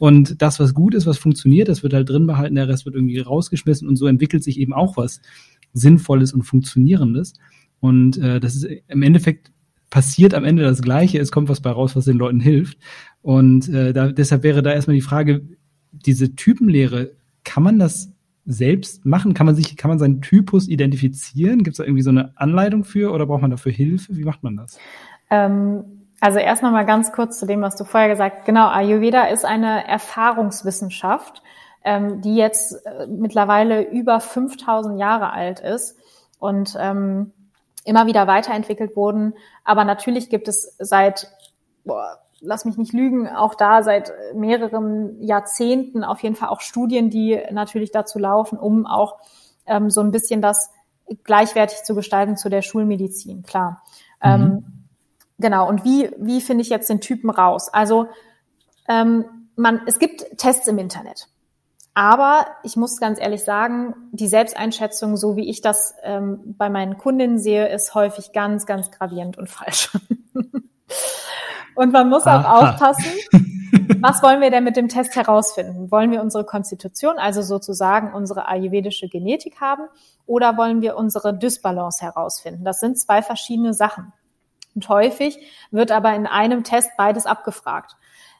Und das, was gut ist, was funktioniert, das wird halt drin behalten, der Rest wird irgendwie rausgeschmissen und so entwickelt sich eben auch was Sinnvolles und Funktionierendes. Und äh, das ist im Endeffekt passiert am Ende das Gleiche, es kommt was bei raus, was den Leuten hilft. Und äh, da, deshalb wäre da erstmal die Frage, diese Typenlehre, kann man das selbst machen? Kann man sich, kann man seinen Typus identifizieren? Gibt es da irgendwie so eine Anleitung für oder braucht man dafür Hilfe? Wie macht man das? Ähm, also erst noch mal ganz kurz zu dem, was du vorher gesagt hast. Genau, Ayurveda ist eine Erfahrungswissenschaft, ähm, die jetzt äh, mittlerweile über 5000 Jahre alt ist und ähm, immer wieder weiterentwickelt wurden. Aber natürlich gibt es seit boah, lass mich nicht lügen, auch da seit mehreren Jahrzehnten auf jeden Fall auch Studien, die natürlich dazu laufen, um auch ähm, so ein bisschen das gleichwertig zu gestalten zu der Schulmedizin, klar. Mhm. Ähm, genau, und wie, wie finde ich jetzt den Typen raus? Also ähm, man, es gibt Tests im Internet. Aber ich muss ganz ehrlich sagen, die Selbsteinschätzung, so wie ich das ähm, bei meinen Kundinnen sehe, ist häufig ganz, ganz gravierend und falsch. (laughs) Und man muss auch Aha. aufpassen, (laughs) was wollen wir denn mit dem Test herausfinden? Wollen wir unsere Konstitution, also sozusagen unsere ayurvedische Genetik haben, oder wollen wir unsere Dysbalance herausfinden? Das sind zwei verschiedene Sachen. Und häufig wird aber in einem Test beides abgefragt.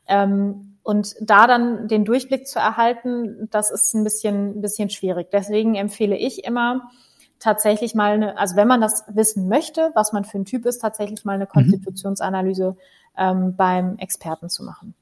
Ähm, und da dann den Durchblick zu erhalten, das ist ein bisschen, ein bisschen schwierig. Deswegen empfehle ich immer, tatsächlich mal eine, also wenn man das wissen möchte, was man für ein Typ ist, tatsächlich mal eine mhm. Konstitutionsanalyse ähm, beim Experten zu machen.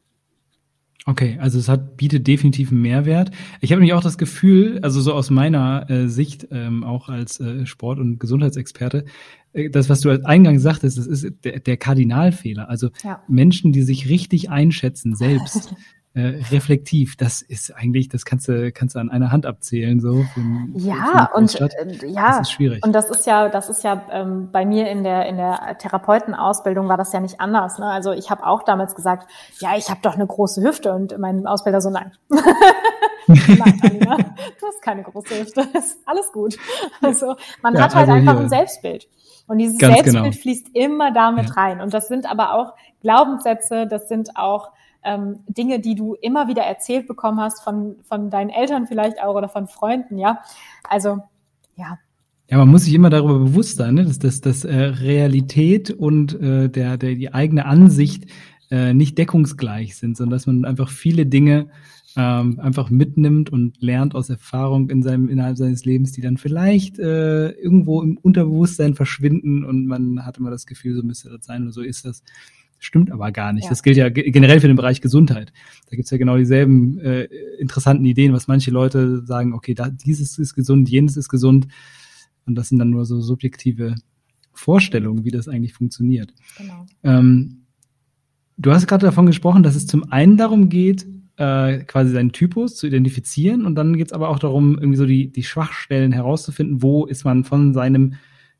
Okay, also es hat, bietet definitiv einen Mehrwert. Ich habe nämlich auch das Gefühl, also so aus meiner äh, Sicht, ähm, auch als äh, Sport- und Gesundheitsexperte, äh, das, was du als Eingang sagtest, das ist der, der Kardinalfehler. Also ja. Menschen, die sich richtig einschätzen selbst, (laughs) äh, reflektiv. Das ist eigentlich, das kannst du, kannst du an einer Hand abzählen, so. Für, ja, für und äh, ja, das ist schwierig. Und das ist ja, das ist ja ähm, bei mir in der in der Therapeutenausbildung war das ja nicht anders. Ne? Also ich habe auch damals gesagt, ja, ich habe doch eine große Hüfte und mein Ausbilder so nein. (laughs) nein, Alina, du hast keine große Hüfte. ist alles gut. Also man ja, hat halt also einfach ein Selbstbild. Und dieses Ganz Selbstbild genau. fließt immer damit ja. rein. Und das sind aber auch Glaubenssätze, das sind auch ähm, Dinge, die du immer wieder erzählt bekommen hast von, von deinen Eltern vielleicht auch oder von Freunden, ja. Also, ja. Ja, man muss sich immer darüber bewusst sein, ne? dass, dass, dass äh, Realität und äh, der, der, die eigene Ansicht äh, nicht deckungsgleich sind, sondern dass man einfach viele Dinge ähm, einfach mitnimmt und lernt aus Erfahrung in seinem innerhalb seines Lebens, die dann vielleicht äh, irgendwo im Unterbewusstsein verschwinden und man hat immer das Gefühl, so müsste das sein oder so ist das. Stimmt aber gar nicht. Ja. Das gilt ja generell für den Bereich Gesundheit. Da gibt's ja genau dieselben äh, interessanten Ideen, was manche Leute sagen, okay, da, dieses ist gesund, jenes ist gesund. Und das sind dann nur so subjektive Vorstellungen, wie das eigentlich funktioniert. Genau. Ähm, du hast gerade davon gesprochen, dass es zum einen darum geht, äh, quasi seinen Typus zu identifizieren und dann geht es aber auch darum, irgendwie so die, die Schwachstellen herauszufinden, wo ist man von seinem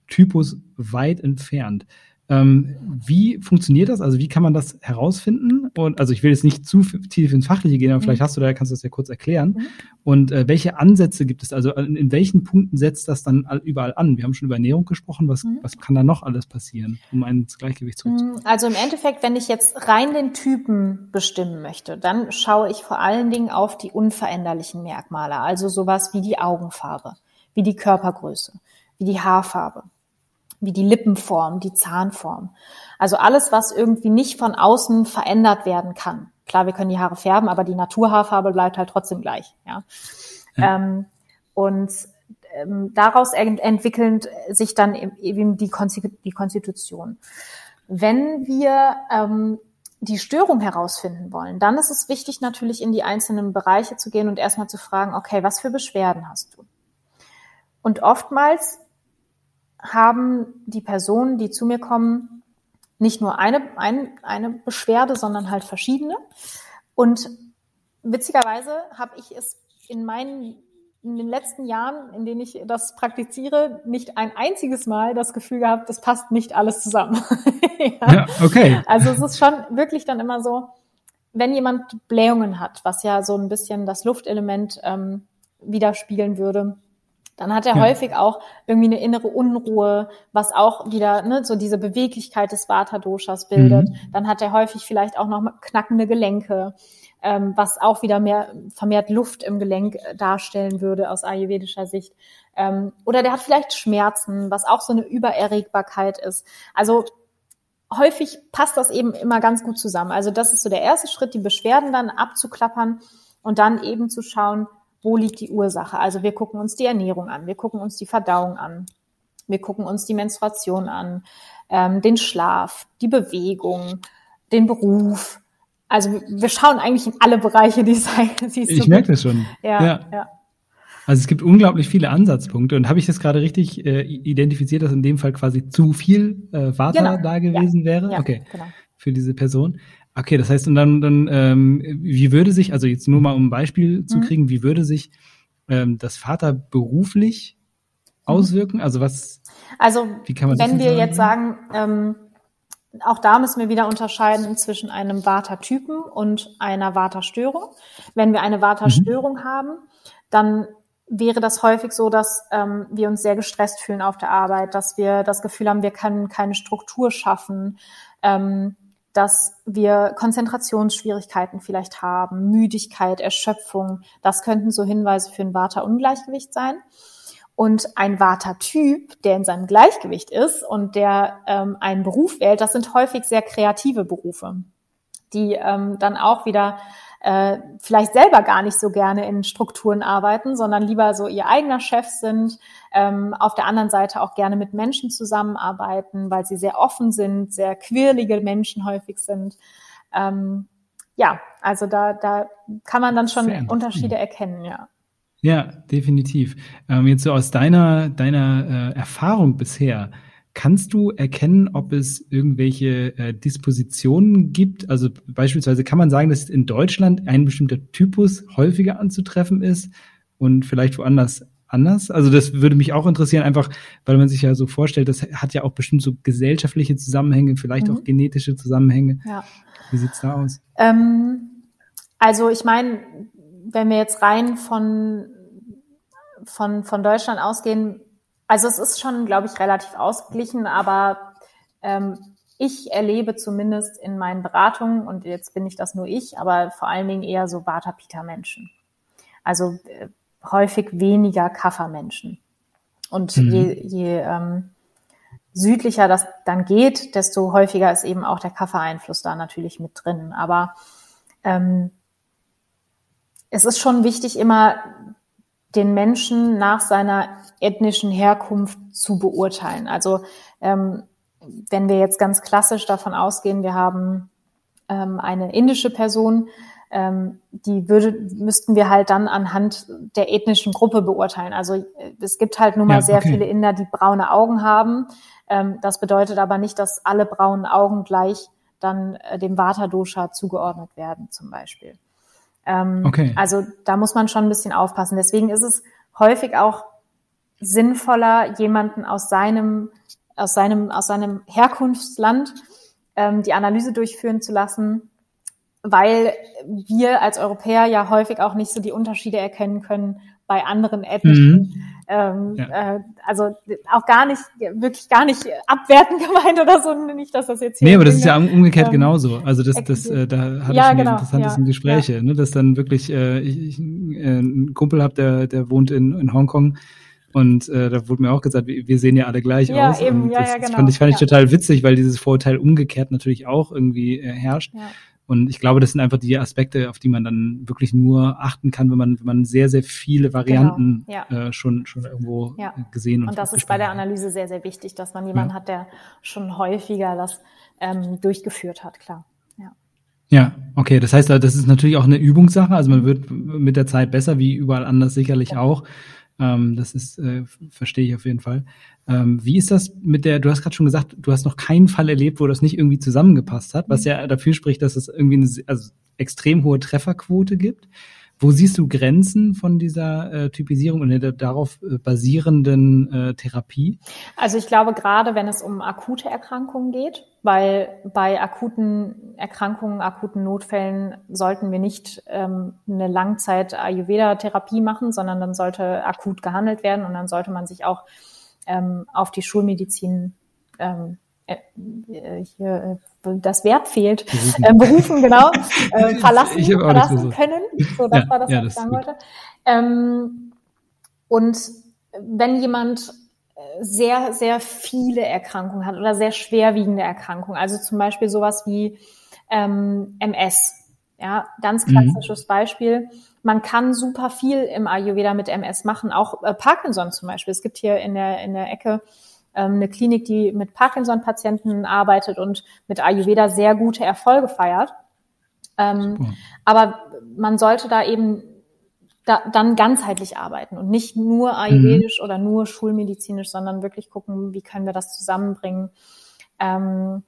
Typus weit entfernt. Ähm, wie funktioniert das? Also wie kann man das herausfinden? Und also ich will jetzt nicht zu tief ins Fachliche gehen, aber mhm. vielleicht hast du da, kannst du das ja kurz erklären. Mhm. Und äh, welche Ansätze gibt es? Also in, in, welchen Punkten setzt das dann überall an? Wir haben schon über Ernährung gesprochen. Was, mhm. was kann da noch alles passieren, um ein Gleichgewicht zu mhm. Also im Endeffekt, wenn ich jetzt rein den Typen bestimmen möchte, dann schaue ich vor allen Dingen auf die unveränderlichen Merkmale. Also sowas wie die Augenfarbe, wie die Körpergröße, wie die Haarfarbe wie die Lippenform, die Zahnform. Also alles, was irgendwie nicht von außen verändert werden kann. Klar, wir können die Haare färben, aber die Naturhaarfarbe bleibt halt trotzdem gleich. Ja. ja. Ähm, und ähm, daraus entwickeln sich dann eben die, die Konstitution. Wenn wir ähm, die Störung herausfinden wollen, dann ist es wichtig, natürlich in die einzelnen Bereiche zu gehen und erstmal zu fragen, okay, was für Beschwerden hast du? Und oftmals haben die Personen, die zu mir kommen, nicht nur eine, ein, eine Beschwerde, sondern halt verschiedene. Und witzigerweise habe ich es in meinen in den letzten Jahren, in denen ich das praktiziere, nicht ein einziges Mal das Gefühl gehabt, das passt nicht alles zusammen. (laughs) ja. ja, okay. Also es ist schon wirklich dann immer so, wenn jemand Blähungen hat, was ja so ein bisschen das Luftelement ähm, widerspiegeln würde, dann hat er ja. häufig auch irgendwie eine innere Unruhe, was auch wieder ne, so diese Beweglichkeit des Vata-Doshas bildet. Mhm. Dann hat er häufig vielleicht auch noch knackende Gelenke, ähm, was auch wieder mehr vermehrt Luft im Gelenk äh, darstellen würde aus ayurvedischer Sicht. Ähm, oder der hat vielleicht Schmerzen, was auch so eine Übererregbarkeit ist. Also häufig passt das eben immer ganz gut zusammen. Also das ist so der erste Schritt, die Beschwerden dann abzuklappern und dann eben zu schauen, wo liegt die Ursache? Also wir gucken uns die Ernährung an, wir gucken uns die Verdauung an, wir gucken uns die Menstruation an, ähm, den Schlaf, die Bewegung, den Beruf. Also wir schauen eigentlich in alle Bereiche, die es Ich so merke das schon. Ja, ja, ja. Also es gibt unglaublich viele Ansatzpunkte und habe ich das gerade richtig äh, identifiziert, dass in dem Fall quasi zu viel äh, Vater genau. da gewesen ja. wäre? Ja, okay, genau. für diese Person. Okay, das heißt, und dann, dann ähm, wie würde sich, also jetzt nur mal um ein Beispiel zu mhm. kriegen, wie würde sich ähm, das Vater beruflich mhm. auswirken? Also was? Also wie kann man wenn wir sagen? jetzt sagen, ähm, auch da müssen wir wieder unterscheiden zwischen einem Vata-Typen und einer Vata-Störung. Wenn wir eine Vata-Störung mhm. haben, dann wäre das häufig so, dass ähm, wir uns sehr gestresst fühlen auf der Arbeit, dass wir das Gefühl haben, wir können keine Struktur schaffen, ähm, dass wir Konzentrationsschwierigkeiten vielleicht haben, Müdigkeit, Erschöpfung. Das könnten so Hinweise für ein Vata-Ungleichgewicht sein. Und ein Vata-Typ, der in seinem Gleichgewicht ist und der ähm, einen Beruf wählt, das sind häufig sehr kreative Berufe, die ähm, dann auch wieder äh, vielleicht selber gar nicht so gerne in Strukturen arbeiten, sondern lieber so ihr eigener Chef sind, ähm, auf der anderen Seite auch gerne mit Menschen zusammenarbeiten, weil sie sehr offen sind, sehr quirlige Menschen häufig sind. Ähm, ja, also da, da kann man dann schon sehr Unterschiede erkennen, ja. Ja, definitiv. Ähm, jetzt so aus deiner, deiner äh, Erfahrung bisher, Kannst du erkennen, ob es irgendwelche äh, Dispositionen gibt? Also beispielsweise kann man sagen, dass in Deutschland ein bestimmter Typus häufiger anzutreffen ist und vielleicht woanders anders? Also das würde mich auch interessieren, einfach weil man sich ja so vorstellt, das hat ja auch bestimmt so gesellschaftliche Zusammenhänge, vielleicht mhm. auch genetische Zusammenhänge. Ja. Wie sieht's da aus? Ähm, also ich meine, wenn wir jetzt rein von, von, von Deutschland ausgehen, also es ist schon, glaube ich, relativ ausgeglichen, aber ähm, ich erlebe zumindest in meinen Beratungen, und jetzt bin ich das nur ich, aber vor allen Dingen eher so Vata-Pita-Menschen. Also äh, häufig weniger Kaffermenschen. Und mhm. je, je ähm, südlicher das dann geht, desto häufiger ist eben auch der Kaffereinfluss da natürlich mit drin. Aber ähm, es ist schon wichtig, immer den Menschen nach seiner ethnischen Herkunft zu beurteilen. Also ähm, wenn wir jetzt ganz klassisch davon ausgehen, wir haben ähm, eine indische Person, ähm, die würde, müssten wir halt dann anhand der ethnischen Gruppe beurteilen. Also äh, es gibt halt nun mal ja, sehr okay. viele Inder, die braune Augen haben. Ähm, das bedeutet aber nicht, dass alle braunen Augen gleich dann äh, dem Vata-Dosha zugeordnet werden, zum Beispiel. Ähm, okay. Also da muss man schon ein bisschen aufpassen. Deswegen ist es häufig auch sinnvoller, jemanden aus seinem, aus seinem, aus seinem Herkunftsland ähm, die Analyse durchführen zu lassen, weil wir als Europäer ja häufig auch nicht so die Unterschiede erkennen können bei anderen Apps. Mhm. Ähm, ja. äh, also auch gar nicht, wirklich gar nicht abwerten (laughs) gemeint oder so, nicht, dass das jetzt hier. Nee, aber das ist ja umgekehrt ähm, genauso. Also das, das, äh, da hatte ja, ich schon genau, interessante ja, Gespräche, ja. ne, dass dann wirklich äh, ich, ich äh, einen Kumpel habe, der, der wohnt in, in Hongkong und äh, da wurde mir auch gesagt, wir, wir sehen ja alle gleich ja, aus. Eben, und ja, das, ja, genau. das fand ich, fand ich total witzig, weil dieses Vorurteil umgekehrt natürlich auch irgendwie äh, herrscht. Und ich glaube, das sind einfach die Aspekte, auf die man dann wirklich nur achten kann, wenn man, wenn man sehr, sehr viele Varianten genau. ja. äh, schon, schon irgendwo ja. gesehen und Und das ist bei der Analyse sehr, sehr wichtig, dass man jemanden ja. hat, der schon häufiger das ähm, durchgeführt hat, klar. Ja. Ja, okay. Das heißt, das ist natürlich auch eine Übungssache. Also man wird mit der Zeit besser, wie überall anders sicherlich auch. Ähm, das ist, äh, verstehe ich auf jeden Fall. Ähm, wie ist das mit der, du hast gerade schon gesagt, du hast noch keinen Fall erlebt, wo das nicht irgendwie zusammengepasst hat, was mhm. ja dafür spricht, dass es irgendwie eine also extrem hohe Trefferquote gibt. Wo siehst du Grenzen von dieser äh, Typisierung und der darauf äh, basierenden äh, Therapie? Also ich glaube, gerade wenn es um akute Erkrankungen geht, weil bei akuten Erkrankungen, akuten Notfällen sollten wir nicht ähm, eine Langzeit-Ayurveda-Therapie machen, sondern dann sollte akut gehandelt werden und dann sollte man sich auch ähm, auf die Schulmedizin ähm, äh, äh hier äh, das Wert fehlt, (laughs) äh, berufen, genau, äh, (laughs) verlassen, verlassen können. So, das ja, war das, ja, was ich sagen wollte. Ähm, und wenn jemand äh, sehr, sehr viele Erkrankungen hat oder sehr schwerwiegende Erkrankungen, also zum Beispiel sowas wie ähm, MS, ja, ganz mhm. klassisches mhm. Beispiel. Man kann super viel im Ayurveda mit MS machen, auch äh, Parkinson zum Beispiel. Es gibt hier in der, in der Ecke ähm, eine Klinik, die mit Parkinson-Patienten arbeitet und mit Ayurveda sehr gute Erfolge feiert. Ähm, aber man sollte da eben da, dann ganzheitlich arbeiten und nicht nur ayurvedisch mhm. oder nur schulmedizinisch, sondern wirklich gucken, wie können wir das zusammenbringen. Ähm,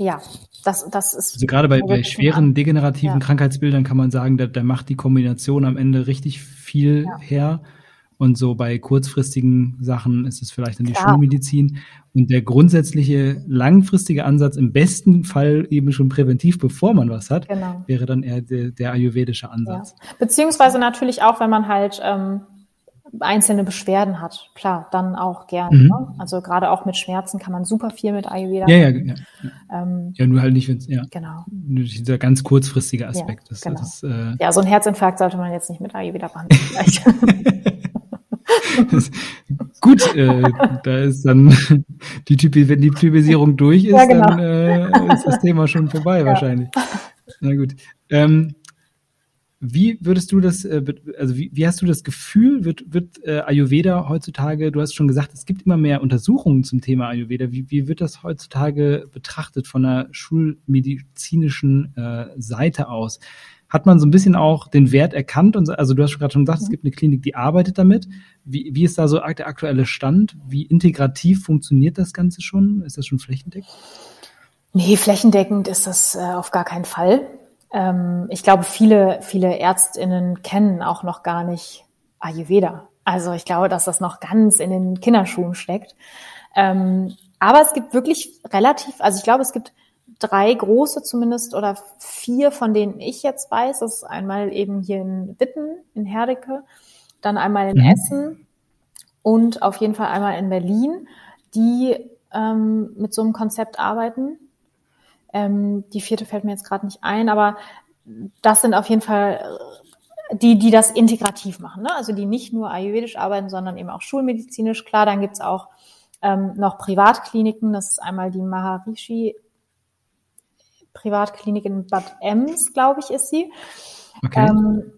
ja, das, das ist. Also gerade bei, bei schweren degenerativen ja. Krankheitsbildern kann man sagen, da, da macht die Kombination am Ende richtig viel ja. her. Und so bei kurzfristigen Sachen ist es vielleicht dann die Klar. Schulmedizin. Und der grundsätzliche langfristige Ansatz, im besten Fall eben schon präventiv, bevor man was hat, genau. wäre dann eher der, der ayurvedische Ansatz. Ja. Beziehungsweise natürlich auch, wenn man halt ähm, einzelne Beschwerden hat, klar, dann auch gerne. Mhm. Ne? Also gerade auch mit Schmerzen kann man super viel mit Ayurveda. Ja, ja, ja. Ja, ähm, ja nur halt nicht, wenn es, ja. Genau. Dieser ganz kurzfristige Aspekt. Ja, das, genau. das, äh, ja, so ein Herzinfarkt sollte man jetzt nicht mit Ayurveda behandeln. (laughs) Gut, äh, da ist dann die Typi, wenn die Typisierung durch ist, ja, genau. dann äh, ist das Thema schon vorbei (laughs) wahrscheinlich. Na gut. Ähm, wie würdest du das, äh, also wie, wie, hast du das Gefühl, wird, wird äh, Ayurveda heutzutage, du hast schon gesagt, es gibt immer mehr Untersuchungen zum Thema Ayurveda. Wie, wie wird das heutzutage betrachtet von der schulmedizinischen äh, Seite aus? hat man so ein bisschen auch den Wert erkannt? Und, also du hast gerade schon gesagt, es gibt eine Klinik, die arbeitet damit. Wie, wie ist da so der aktuelle Stand? Wie integrativ funktioniert das Ganze schon? Ist das schon flächendeckend? Nee, flächendeckend ist das äh, auf gar keinen Fall. Ähm, ich glaube, viele, viele Ärztinnen kennen auch noch gar nicht Ayurveda. Also ich glaube, dass das noch ganz in den Kinderschuhen steckt. Ähm, aber es gibt wirklich relativ, also ich glaube, es gibt drei große zumindest oder vier, von denen ich jetzt weiß. Das ist einmal eben hier in Witten, in Herdecke, dann einmal in mhm. Essen und auf jeden Fall einmal in Berlin, die ähm, mit so einem Konzept arbeiten. Ähm, die vierte fällt mir jetzt gerade nicht ein, aber das sind auf jeden Fall die, die das integrativ machen. Ne? Also die nicht nur ayurvedisch arbeiten, sondern eben auch schulmedizinisch. Klar, dann gibt's auch ähm, noch Privatkliniken. Das ist einmal die Maharishi Privatklinik in Bad Ems, glaube ich, ist sie. Okay. Ähm,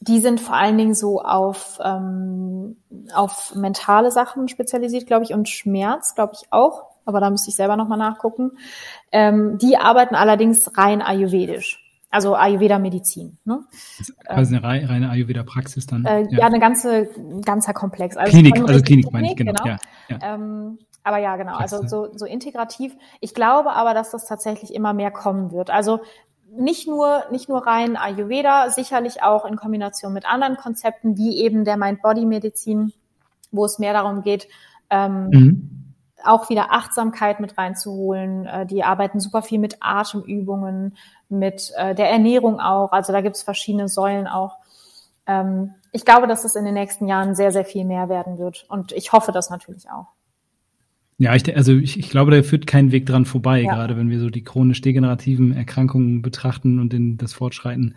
die sind vor allen Dingen so auf, ähm, auf mentale Sachen spezialisiert, glaube ich, und Schmerz, glaube ich, auch. Aber da müsste ich selber nochmal nachgucken. Ähm, die arbeiten allerdings rein ayurvedisch. Also Ayurveda-Medizin. Ne? Also eine reine, Ayurveda-Praxis dann? Äh, ja. ja, eine ganze, ganzer Komplex. Also Klinik, also Klinik meine ich, genau. genau. Ja, ja. Ähm, aber ja, genau, also so, so integrativ. Ich glaube aber, dass das tatsächlich immer mehr kommen wird. Also nicht nur, nicht nur rein Ayurveda, sicherlich auch in Kombination mit anderen Konzepten, wie eben der Mind-Body-Medizin, wo es mehr darum geht, ähm, mhm. Auch wieder Achtsamkeit mit reinzuholen. Äh, die arbeiten super viel mit Atemübungen, mit äh, der Ernährung auch. Also da gibt es verschiedene Säulen auch. Ähm, ich glaube, dass es in den nächsten Jahren sehr, sehr viel mehr werden wird. Und ich hoffe das natürlich auch. Ja, ich, also ich, ich glaube, da führt kein Weg dran vorbei, ja. gerade wenn wir so die chronisch degenerativen Erkrankungen betrachten und in das Fortschreiten.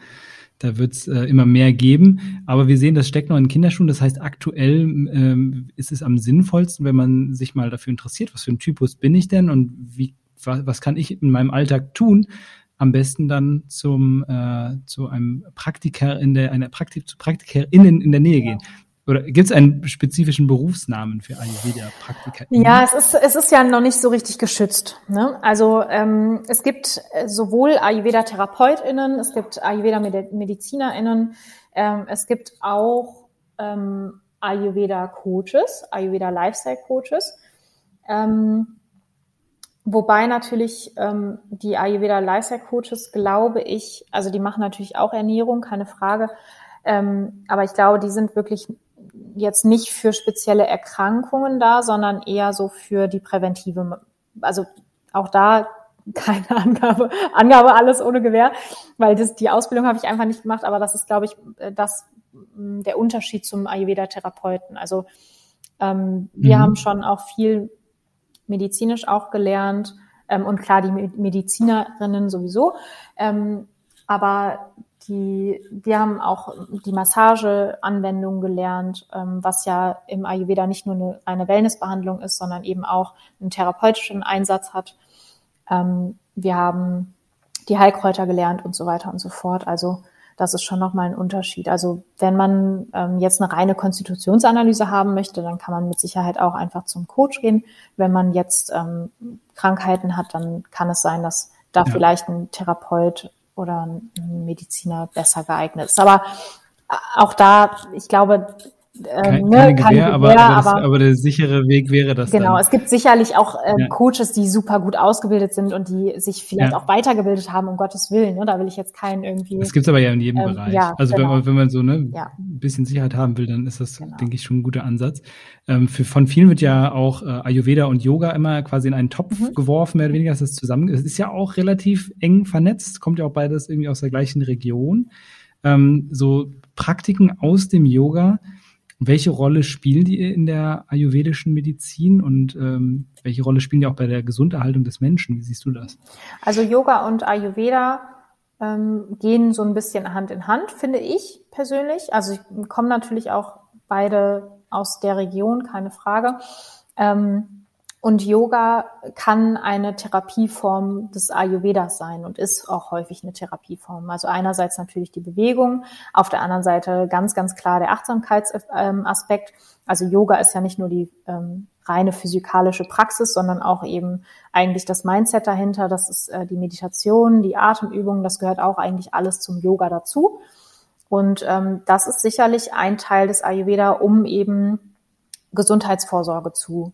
Da wird es äh, immer mehr geben. Aber wir sehen, das steckt noch in Kinderschuhen. Das heißt, aktuell ähm, ist es am sinnvollsten, wenn man sich mal dafür interessiert, was für ein Typus bin ich denn und wie, was, was kann ich in meinem Alltag tun, am besten dann zum äh, zu einem Praktiker in der einer Praktik zu PraktikerInnen in der Nähe gehen. Oder gibt es einen spezifischen Berufsnamen für Ayurveda-Praktiker? Ja, es ist, es ist ja noch nicht so richtig geschützt. Ne? Also ähm, es gibt äh, sowohl Ayurveda-TherapeutInnen, es gibt Ayurveda-MedizinerInnen, ähm, es gibt auch ähm, Ayurveda-Coaches, Ayurveda-Lifestyle-Coaches. Ähm, wobei natürlich ähm, die Ayurveda-Lifestyle-Coaches, glaube ich, also die machen natürlich auch Ernährung, keine Frage, ähm, aber ich glaube, die sind wirklich jetzt nicht für spezielle Erkrankungen da, sondern eher so für die präventive, also auch da (laughs) keine Angabe, Angabe alles ohne Gewehr, weil das, die Ausbildung habe ich einfach nicht gemacht, aber das ist, glaube ich, das der Unterschied zum Ayurveda-Therapeuten. Also ähm, wir mhm. haben schon auch viel medizinisch auch gelernt ähm, und klar die Medizinerinnen sowieso. Ähm, aber die, die haben auch die Massageanwendung gelernt, ähm, was ja im Ayurveda nicht nur eine, eine Wellnessbehandlung ist, sondern eben auch einen therapeutischen Einsatz hat. Ähm, wir haben die Heilkräuter gelernt und so weiter und so fort. Also das ist schon nochmal ein Unterschied. Also wenn man ähm, jetzt eine reine Konstitutionsanalyse haben möchte, dann kann man mit Sicherheit auch einfach zum Coach gehen. Wenn man jetzt ähm, Krankheiten hat, dann kann es sein, dass da ja. vielleicht ein Therapeut oder ein Mediziner besser geeignet ist. Aber äh, auch da, ich glaube, Kein, ne, keine Gewähr, Gewähr aber, aber, das, aber, der sichere Weg wäre das. Genau, dann. es gibt sicherlich auch äh, ja. Coaches, die super gut ausgebildet sind und die sich vielleicht ja. auch weitergebildet haben, um Gottes Willen. Ne? Da will ich jetzt keinen irgendwie. Das gibt's aber ja in jedem ähm, Bereich. Ja, also genau. wenn, man, wenn man so ne, ein bisschen Sicherheit haben will, dann ist das, genau. denke ich, schon ein guter Ansatz. Ähm, für, von vielen wird ja auch äh, Ayurveda und Yoga immer quasi in einen Topf mhm. geworfen, mehr oder weniger, dass das zusammen Es ist ja auch relativ eng vernetzt, kommt ja auch beides irgendwie aus der gleichen Region. Ähm, so Praktiken aus dem Yoga, welche Rolle spielen die in der ayurvedischen Medizin und ähm, welche Rolle spielen die auch bei der Gesunderhaltung des Menschen? Wie siehst du das? Also Yoga und Ayurveda ähm, gehen so ein bisschen Hand in Hand, finde ich persönlich. Also ich komme natürlich auch beide aus der Region, keine Frage. Ähm, und Yoga kann eine Therapieform des Ayurvedas sein und ist auch häufig eine Therapieform. Also einerseits natürlich die Bewegung, auf der anderen Seite ganz, ganz klar der Achtsamkeitsaspekt. Also Yoga ist ja nicht nur die ähm, reine physikalische Praxis, sondern auch eben eigentlich das Mindset dahinter. Das ist äh, die Meditation, die Atemübungen, das gehört auch eigentlich alles zum Yoga dazu. Und ähm, das ist sicherlich ein Teil des Ayurveda, um eben Gesundheitsvorsorge zu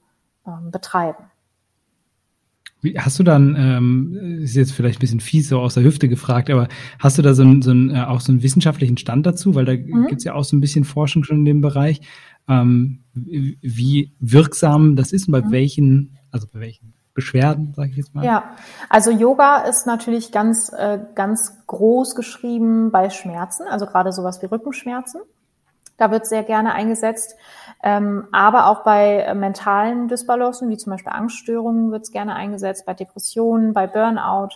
ähm, betreiben. Hast du dann, ähm, ist jetzt vielleicht ein bisschen fies so aus der Hüfte gefragt, aber hast du da so, ein, so ein, äh, auch so einen wissenschaftlichen Stand dazu? Weil da mhm. gibt's ja auch so ein bisschen Forschung schon in dem Bereich, ähm, wie wirksam das ist und bei mhm. welchen, also bei welchen Beschwerden, sage ich jetzt mal. Ja, also Yoga ist natürlich ganz, äh, ganz groß geschrieben bei Schmerzen, also gerade sowas wie Rückenschmerzen. Da wird sehr gerne eingesetzt. Ähm, aber auch bei äh, mentalen Dysbalancen, wie zum Beispiel Angststörungen, wird es gerne eingesetzt, bei Depressionen, bei Burnout.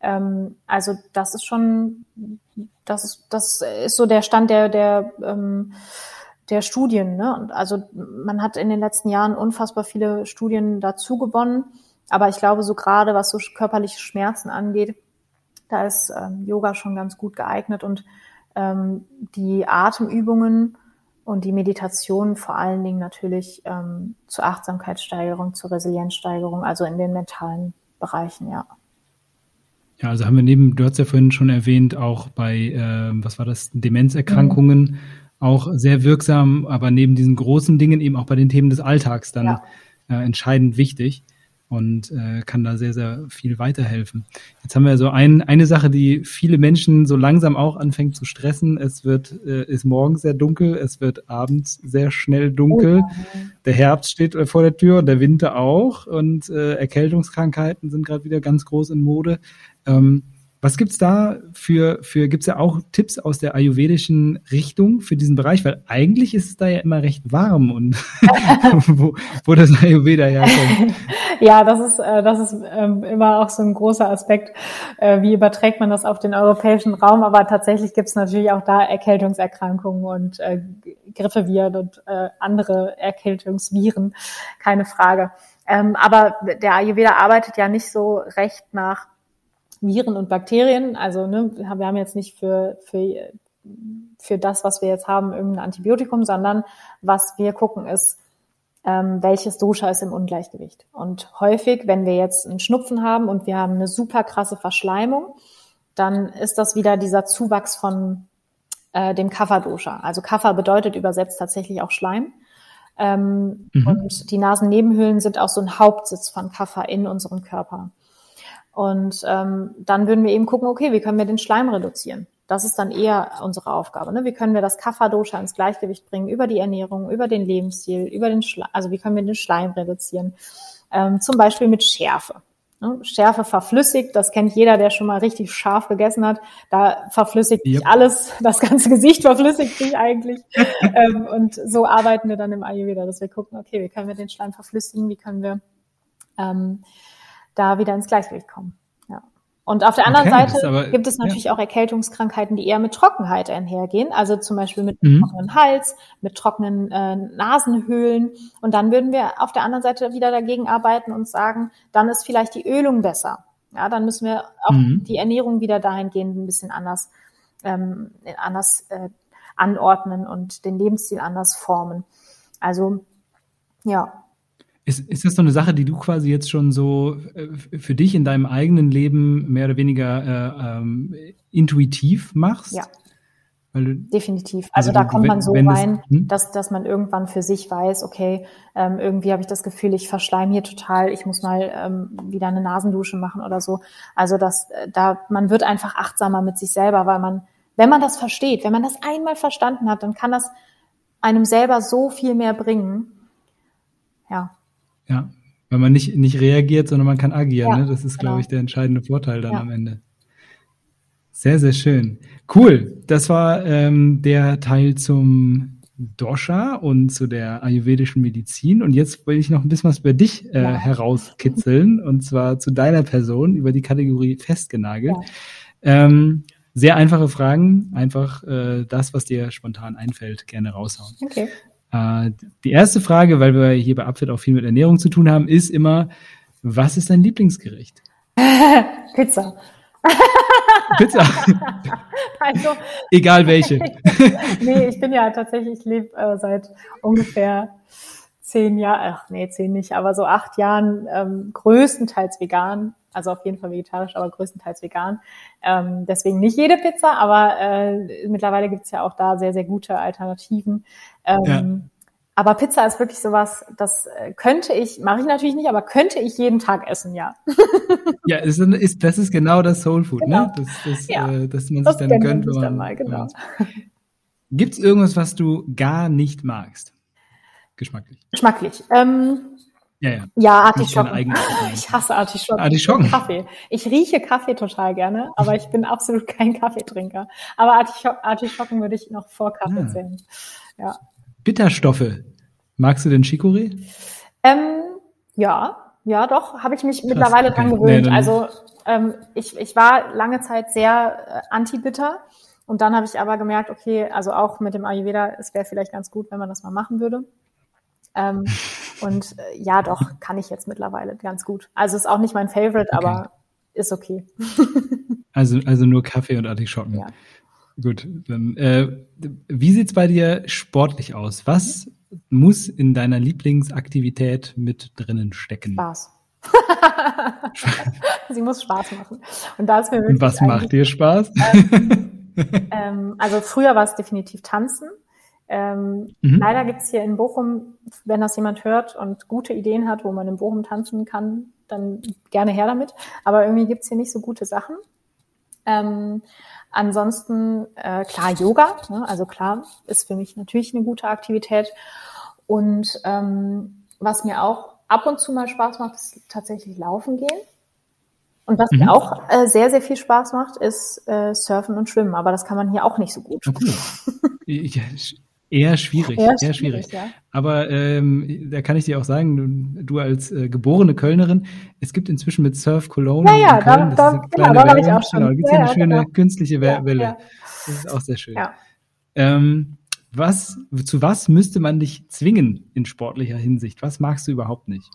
Ähm, also das ist schon, das ist, das ist so der Stand der, der, ähm, der Studien. Ne? Und also man hat in den letzten Jahren unfassbar viele Studien dazu gewonnen. Aber ich glaube, so gerade was so körperliche Schmerzen angeht, da ist ähm, Yoga schon ganz gut geeignet und ähm, die Atemübungen und die Meditation vor allen Dingen natürlich ähm, zur Achtsamkeitssteigerung, zur Resilienzsteigerung, also in den mentalen Bereichen, ja. Ja, also haben wir neben, du hast ja vorhin schon erwähnt, auch bei, äh, was war das, Demenzerkrankungen mhm. auch sehr wirksam, aber neben diesen großen Dingen eben auch bei den Themen des Alltags dann ja. äh, entscheidend wichtig. Und äh, kann da sehr, sehr viel weiterhelfen. Jetzt haben wir so ein, eine Sache, die viele Menschen so langsam auch anfängt zu stressen. Es wird, äh, ist morgens sehr dunkel, es wird abends sehr schnell dunkel. Oh. Der Herbst steht vor der Tür und der Winter auch und äh, Erkältungskrankheiten sind gerade wieder ganz groß in Mode. Ähm, was gibt's da für, für gibt's ja auch Tipps aus der ayurvedischen Richtung für diesen Bereich? Weil eigentlich ist es da ja immer recht warm und (laughs) wo, wo das Ayurveda herkommt. (laughs) Ja, das ist, äh, das ist ähm, immer auch so ein großer Aspekt. Äh, wie überträgt man das auf den europäischen Raum? Aber tatsächlich gibt's natürlich auch da Erkältungserkrankungen und äh, Grippeviren und andere Erkältungsviren, keine Frage. Ähm, aber der Ayurveda arbeitet ja nicht so recht nach Viren und Bakterien. Also ne, wir haben jetzt nicht für, für, für das, was wir jetzt haben, irgendein Antibiotikum, sondern was wir gucken ist, ähm, welches Dosha ist im Ungleichgewicht. Und häufig, wenn wir jetzt einen Schnupfen haben und wir haben eine super krasse Verschleimung, dann ist das wieder dieser Zuwachs von äh, dem Kapha-Dosha. Also Kapha bedeutet übersetzt tatsächlich auch Schleim. Ähm, mhm. Und die Nasennebenhöhlen sind auch so ein Hauptsitz von Kapha in unserem Körper. Und ähm, dann würden wir eben gucken, okay, wie können wir den Schleim reduzieren? Das ist dann eher unsere Aufgabe. Ne? Wie können wir das Kapha-Dosha ins Gleichgewicht bringen über die Ernährung, über den Lebensstil, über den Schleim, also wie können wir den Schleim reduzieren? Ähm, zum Beispiel mit Schärfe. Ne? Schärfe verflüssigt, das kennt jeder, der schon mal richtig scharf gegessen hat. Da verflüssigt yep. sich alles, das ganze Gesicht verflüssigt sich eigentlich. (laughs) ähm, und so arbeiten wir dann im Ayurveda, dass wir gucken, okay, wie können wir den Schleim verflüssigen, wie können wir ähm, da wieder ins Gleichgewicht kommen. Ja. Und auf der anderen okay, Seite aber, gibt es natürlich ja. auch Erkältungskrankheiten, die eher mit Trockenheit einhergehen, also zum Beispiel mit mhm. trockenen Hals, mit trockenen äh, Nasenhöhlen. Und dann würden wir auf der anderen Seite wieder dagegen arbeiten und sagen, dann ist vielleicht die Ölung besser. Ja, dann müssen wir auch mhm. die Ernährung wieder dahingehend ein bisschen anders, ähm, anders äh, anordnen und den Lebensstil anders formen. Also ja, ist, ist das so eine Sache, die du quasi jetzt schon so äh, für dich in deinem eigenen Leben mehr oder weniger äh, ähm, intuitiv machst? Ja. Du, Definitiv. Also, also da kommt man so rein, das, hm? dass, dass man irgendwann für sich weiß, okay, ähm, irgendwie habe ich das Gefühl, ich verschleim hier total, ich muss mal ähm, wieder eine Nasendusche machen oder so. Also das, äh, da, man wird einfach achtsamer mit sich selber, weil man, wenn man das versteht, wenn man das einmal verstanden hat, dann kann das einem selber so viel mehr bringen. Ja. Ja, weil man nicht, nicht reagiert, sondern man kann agieren. Ja, ne? Das ist, genau. glaube ich, der entscheidende Vorteil dann ja. am Ende. Sehr, sehr schön. Cool. Das war ähm, der Teil zum Dosha und zu der ayurvedischen Medizin. Und jetzt will ich noch ein bisschen was über dich äh, ja. herauskitzeln, und zwar zu deiner Person über die Kategorie festgenagelt. Ähm, sehr einfache Fragen, einfach äh, das, was dir spontan einfällt, gerne raushauen. Okay. Äh, die erste Frage, weil wir hier bei Upfit auch viel mit Ernährung zu tun haben, ist immer, was ist dein Lieblingsgericht? (laughs) Pizza. (laughs) Pizza. (laughs) Also, Egal welche. nee, ich bin ja tatsächlich, ich lebe äh, seit ungefähr zehn Jahren, ach nee, zehn nicht, aber so acht Jahren ähm, größtenteils vegan, also auf jeden Fall vegetarisch, aber größtenteils vegan. Ähm, deswegen nicht jede Pizza, aber äh, mittlerweile gibt's ja auch da sehr, sehr gute Alternativen. Ähm, ja. Aber Pizza ist wirklich sowas, das äh, könnte ich, mache ich natürlich nicht, aber könnte ich jeden Tag essen, ja. (laughs) ja, ist, ist, das ist genau das Soul Food, ne? genau. ne? Das, das, ja. äh, dass man sich dann gönnt. Wenn man, dann mal, genau. Gibt es irgendwas, was du gar nicht magst? Geschmacklich. Geschmacklich. Ähm, ja, ja. Ja, Artischocken. (laughs) Ich hasse Artischocken. Artischocken. Kaffee. Ich rieche Kaffee total gerne, aber ich bin absolut kein Kaffeetrinker. Aber Artischocken würde ich noch vor Kaffee ja. Ah. zählen. Ja. Bitterstoffe. Magst du den Chicorée? Ähm, ja, ja, doch, habe ich mich Krass, mittlerweile okay. dran gewöhnt. Nee, also ähm, ich, ich war lange Zeit sehr äh, anti-bitter und dann habe ich aber gemerkt, okay, also auch mit dem Ayurveda, es wäre vielleicht ganz gut, wenn man das mal machen würde. Ähm, (laughs) und äh, ja, doch, kann ich jetzt mittlerweile ganz gut. Also ist auch nicht mein Favorite, okay. aber ist okay. (laughs) also, also nur Kaffee und Artischocken. Ja. Gut, dann äh, wie sieht's bei dir sportlich aus? Was muss in deiner Lieblingsaktivität mit drinnen stecken? Spaß. (laughs) Sie muss Spaß machen. Und da ist mir wirklich. Und was macht dir Spaß? Ähm, ähm, also früher war es definitiv Tanzen. Ähm, mhm. Leider gibt's hier in Bochum, wenn das jemand hört und gute Ideen hat, wo man in Bochum tanzen kann, dann gerne her damit. Aber irgendwie gibt's hier nicht so gute Sachen. Ähm, ansonsten, äh, klar, Yoga. Ne? Also klar, ist für mich natürlich eine gute Aktivität. Und ähm, was mir auch ab und zu mal Spaß macht, ist tatsächlich laufen gehen. Und was mhm. mir auch äh, sehr, sehr viel Spaß macht, ist äh, Surfen und Schwimmen. Aber das kann man hier auch nicht so gut. Okay. (laughs) ja, eher schwierig, eher, eher schwierig. Ja. Aber ähm, da kann ich dir auch sagen, du, du als äh, geborene Kölnerin, es gibt inzwischen mit Surf Cologne ja, ja, in Köln, da, da, genau, da war ich auch schon. Genau, da gibt es ja, eine schöne genau. künstliche Welle. Das ist auch sehr schön. Ähm, was, zu was müsste man dich zwingen in sportlicher Hinsicht? Was magst du überhaupt nicht?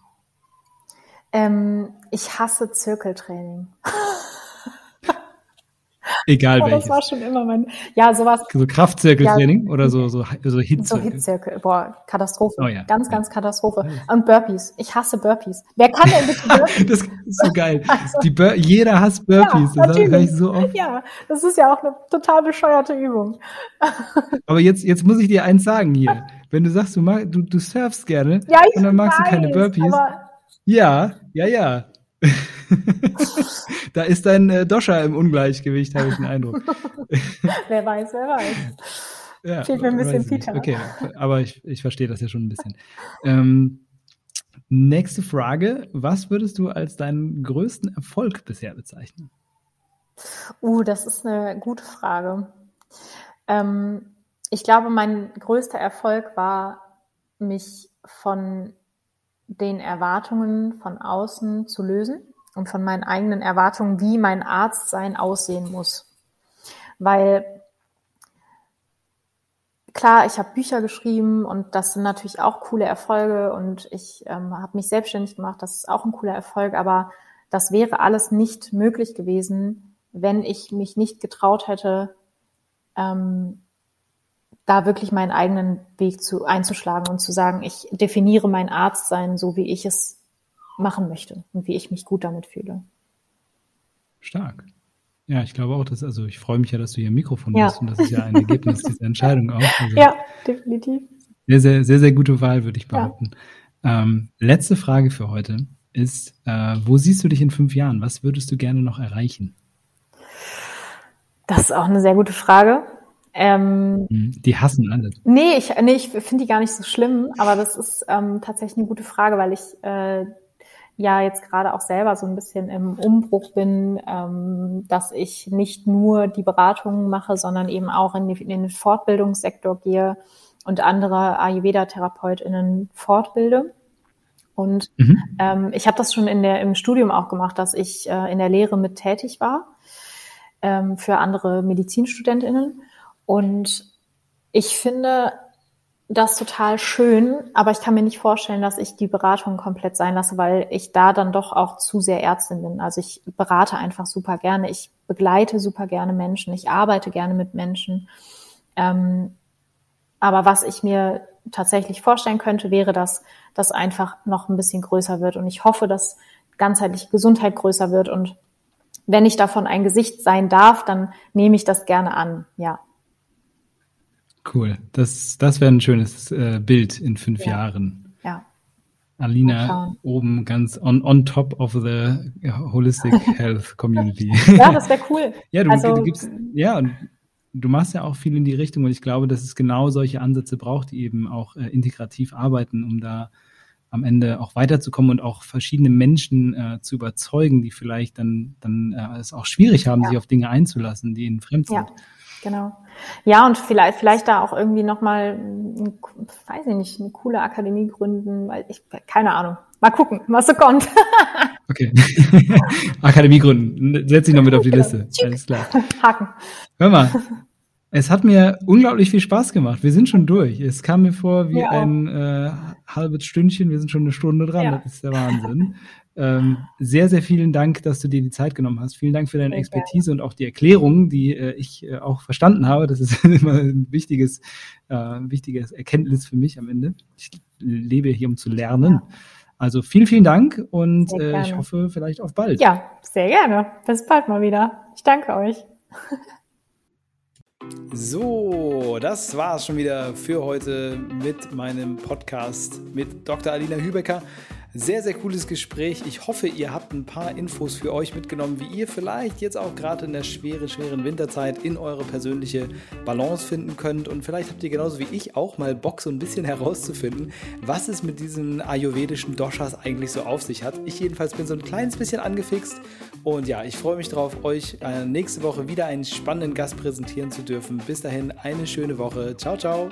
Ähm, ich hasse Zirkeltraining. (laughs) Egal oh, welches. Das war schon immer mein, ja, sowas. So Kraftzirkeltraining ja, oder so, so, so Hitzirkel? So Hitzirkel, boah, Katastrophe. Oh, ja. Ganz, ganz Katastrophe. Und Burpees. Ich hasse Burpees. Wer kann denn bitte (laughs) Burpees? das ist so geil. (laughs) Also, jeder hasst Burpees. Ja, das ich so oft. Ja, das ist ja auch eine total bescheuerte Übung. (laughs) Aber jetzt, jetzt muss ich dir eins sagen hier. Wenn du sagst, du, mag, du, du surfst gerne ja, und dann magst weiß, du keine Burpees. Ja, ja, ja. (laughs) da ist dein äh, Dosha im Ungleichgewicht, habe ich den Eindruck. (laughs) wer weiß, wer weiß. Ja, Fehlt mir ein bisschen Peter. Okay, aber ich, ich verstehe das ja schon ein bisschen. Ähm, nächste Frage. Was würdest du als deinen größten Erfolg bisher bezeichnen? Uh, das ist eine gute Frage. Ähm, ich glaube, mein größter Erfolg war, mich von den Erwartungen von außen zu lösen und von meinen eigenen Erwartungen, wie mein Arztsein aussehen muss. Weil klar, ich habe Bücher geschrieben und das sind natürlich auch coole Erfolge und ich ähm, habe mich selbstständig gemacht, das ist auch ein cooler Erfolg, aber das wäre alles nicht möglich gewesen, wenn ich mich nicht getraut hätte, ähm, da wirklich meinen eigenen Weg zu, einzuschlagen und zu sagen, ich definiere mein Arztsein so, wie ich es machen möchte und wie ich mich gut damit fühle. Stark. Ja, ich glaube auch, dass, also ich freue mich ja, dass du hier im Mikrofon ja. bist und das ist ja ein Ergebnis dieser Entscheidung (laughs) auch. Also ja, definitiv. Sehr, sehr, sehr, sehr gute Wahl, würde ich behaupten. Ja. Ähm, letzte Frage für heute ist, äh, wo siehst du dich in fünf Jahren? Was würdest du gerne noch erreichen? Das ist auch eine sehr gute Frage. Ähm, mhm. die hassen alle. Nee, ich, nee, ich finde die gar nicht so schlimm, aber das ist ähm, tatsächlich eine gute Frage, weil ich äh, ja jetzt gerade auch selber so ein bisschen im Umbruch bin, ähm, dass ich nicht nur die Beratungen mache, sondern eben auch in, die, in den Fortbildungssektor gehe und andere Ayurveda-TherapeutInnen fortbilde. Und mhm. ähm, ich habe das schon in der, im Studium auch gemacht, dass ich äh, in der Lehre mit tätig war ähm, für andere MedizinstudentInnen. Und ich finde das total schön, aber ich kann mir nicht vorstellen, dass ich die Beratung komplett sein lasse, weil ich da dann doch auch zu sehr Ärztin bin. Also ich berate einfach super gerne, ich begleite super gerne Menschen, ich arbeite gerne mit Menschen. Ähm, aber was ich mir tatsächlich vorstellen könnte, wäre, dass das einfach noch ein bisschen größer wird. Und ich hoffe, dass ganzheitliche Gesundheit größer wird. Und wenn ich davon ein Gesicht sein darf, dann nehme ich das gerne an, ja. Cool. Das, das wäre ein schönes äh, Bild in fünf ja. Jahren. Ja. Alina oben ganz on, on top of the Holistic (laughs) Health Community. ja, das wäre cool. (laughs) ja, du, also, du gibst, ja, du machst ja auch viel in die Richtung und ich glaube, dass es genau solche Ansätze braucht, die eben auch äh, integrativ arbeiten, um da am Ende auch weiterzukommen und auch verschiedene Menschen äh, zu überzeugen, die vielleicht dann, dann äh, es auch schwierig haben, ja. sich auf Dinge einzulassen, die ihnen fremd sind. Ja. Genau. Ja, und vielleicht, vielleicht da auch irgendwie nochmal, weiß ich nicht, eine coole Akademie gründen, weil ich, keine Ahnung. Mal gucken, was so kommt. (laughs) okay. (laughs) Akademie gründen. Setz dich noch mit auf die Liste. Alles klar. (laughs) Haken. Hör mal. Es hat mir unglaublich viel Spaß gemacht. Wir sind schon durch. Es kam mir vor wie ein äh, halbes Stündchen. Wir sind schon eine Stunde dran. Ja. Das ist der Wahnsinn. Ähm, sehr, sehr vielen Dank, dass du dir die Zeit genommen hast. Vielen Dank für deine Expertise und auch die Erklärung, die äh, ich äh, auch verstanden habe. Das ist (laughs) immer ein wichtiges, äh, wichtiges Erkenntnis für mich am Ende. Ich lebe hier, um zu lernen. Ja. Also vielen, vielen Dank und äh, ich hoffe vielleicht auf bald. Ja, sehr gerne. Bis bald mal wieder. Ich danke euch. So, das war's schon wieder für heute mit meinem Podcast mit Dr. Alina Hübecker. Sehr, sehr cooles Gespräch. Ich hoffe, ihr habt ein paar Infos für euch mitgenommen, wie ihr vielleicht jetzt auch gerade in der schweren, schweren Winterzeit in eure persönliche Balance finden könnt. Und vielleicht habt ihr genauso wie ich auch mal Bock, so ein bisschen (laughs) herauszufinden, was es mit diesen ayurvedischen Doshas eigentlich so auf sich hat. Ich jedenfalls bin so ein kleines bisschen angefixt. Und ja, ich freue mich darauf, euch äh, nächste Woche wieder einen spannenden Gast präsentieren zu dürfen. Bis dahin eine schöne Woche. Ciao, ciao.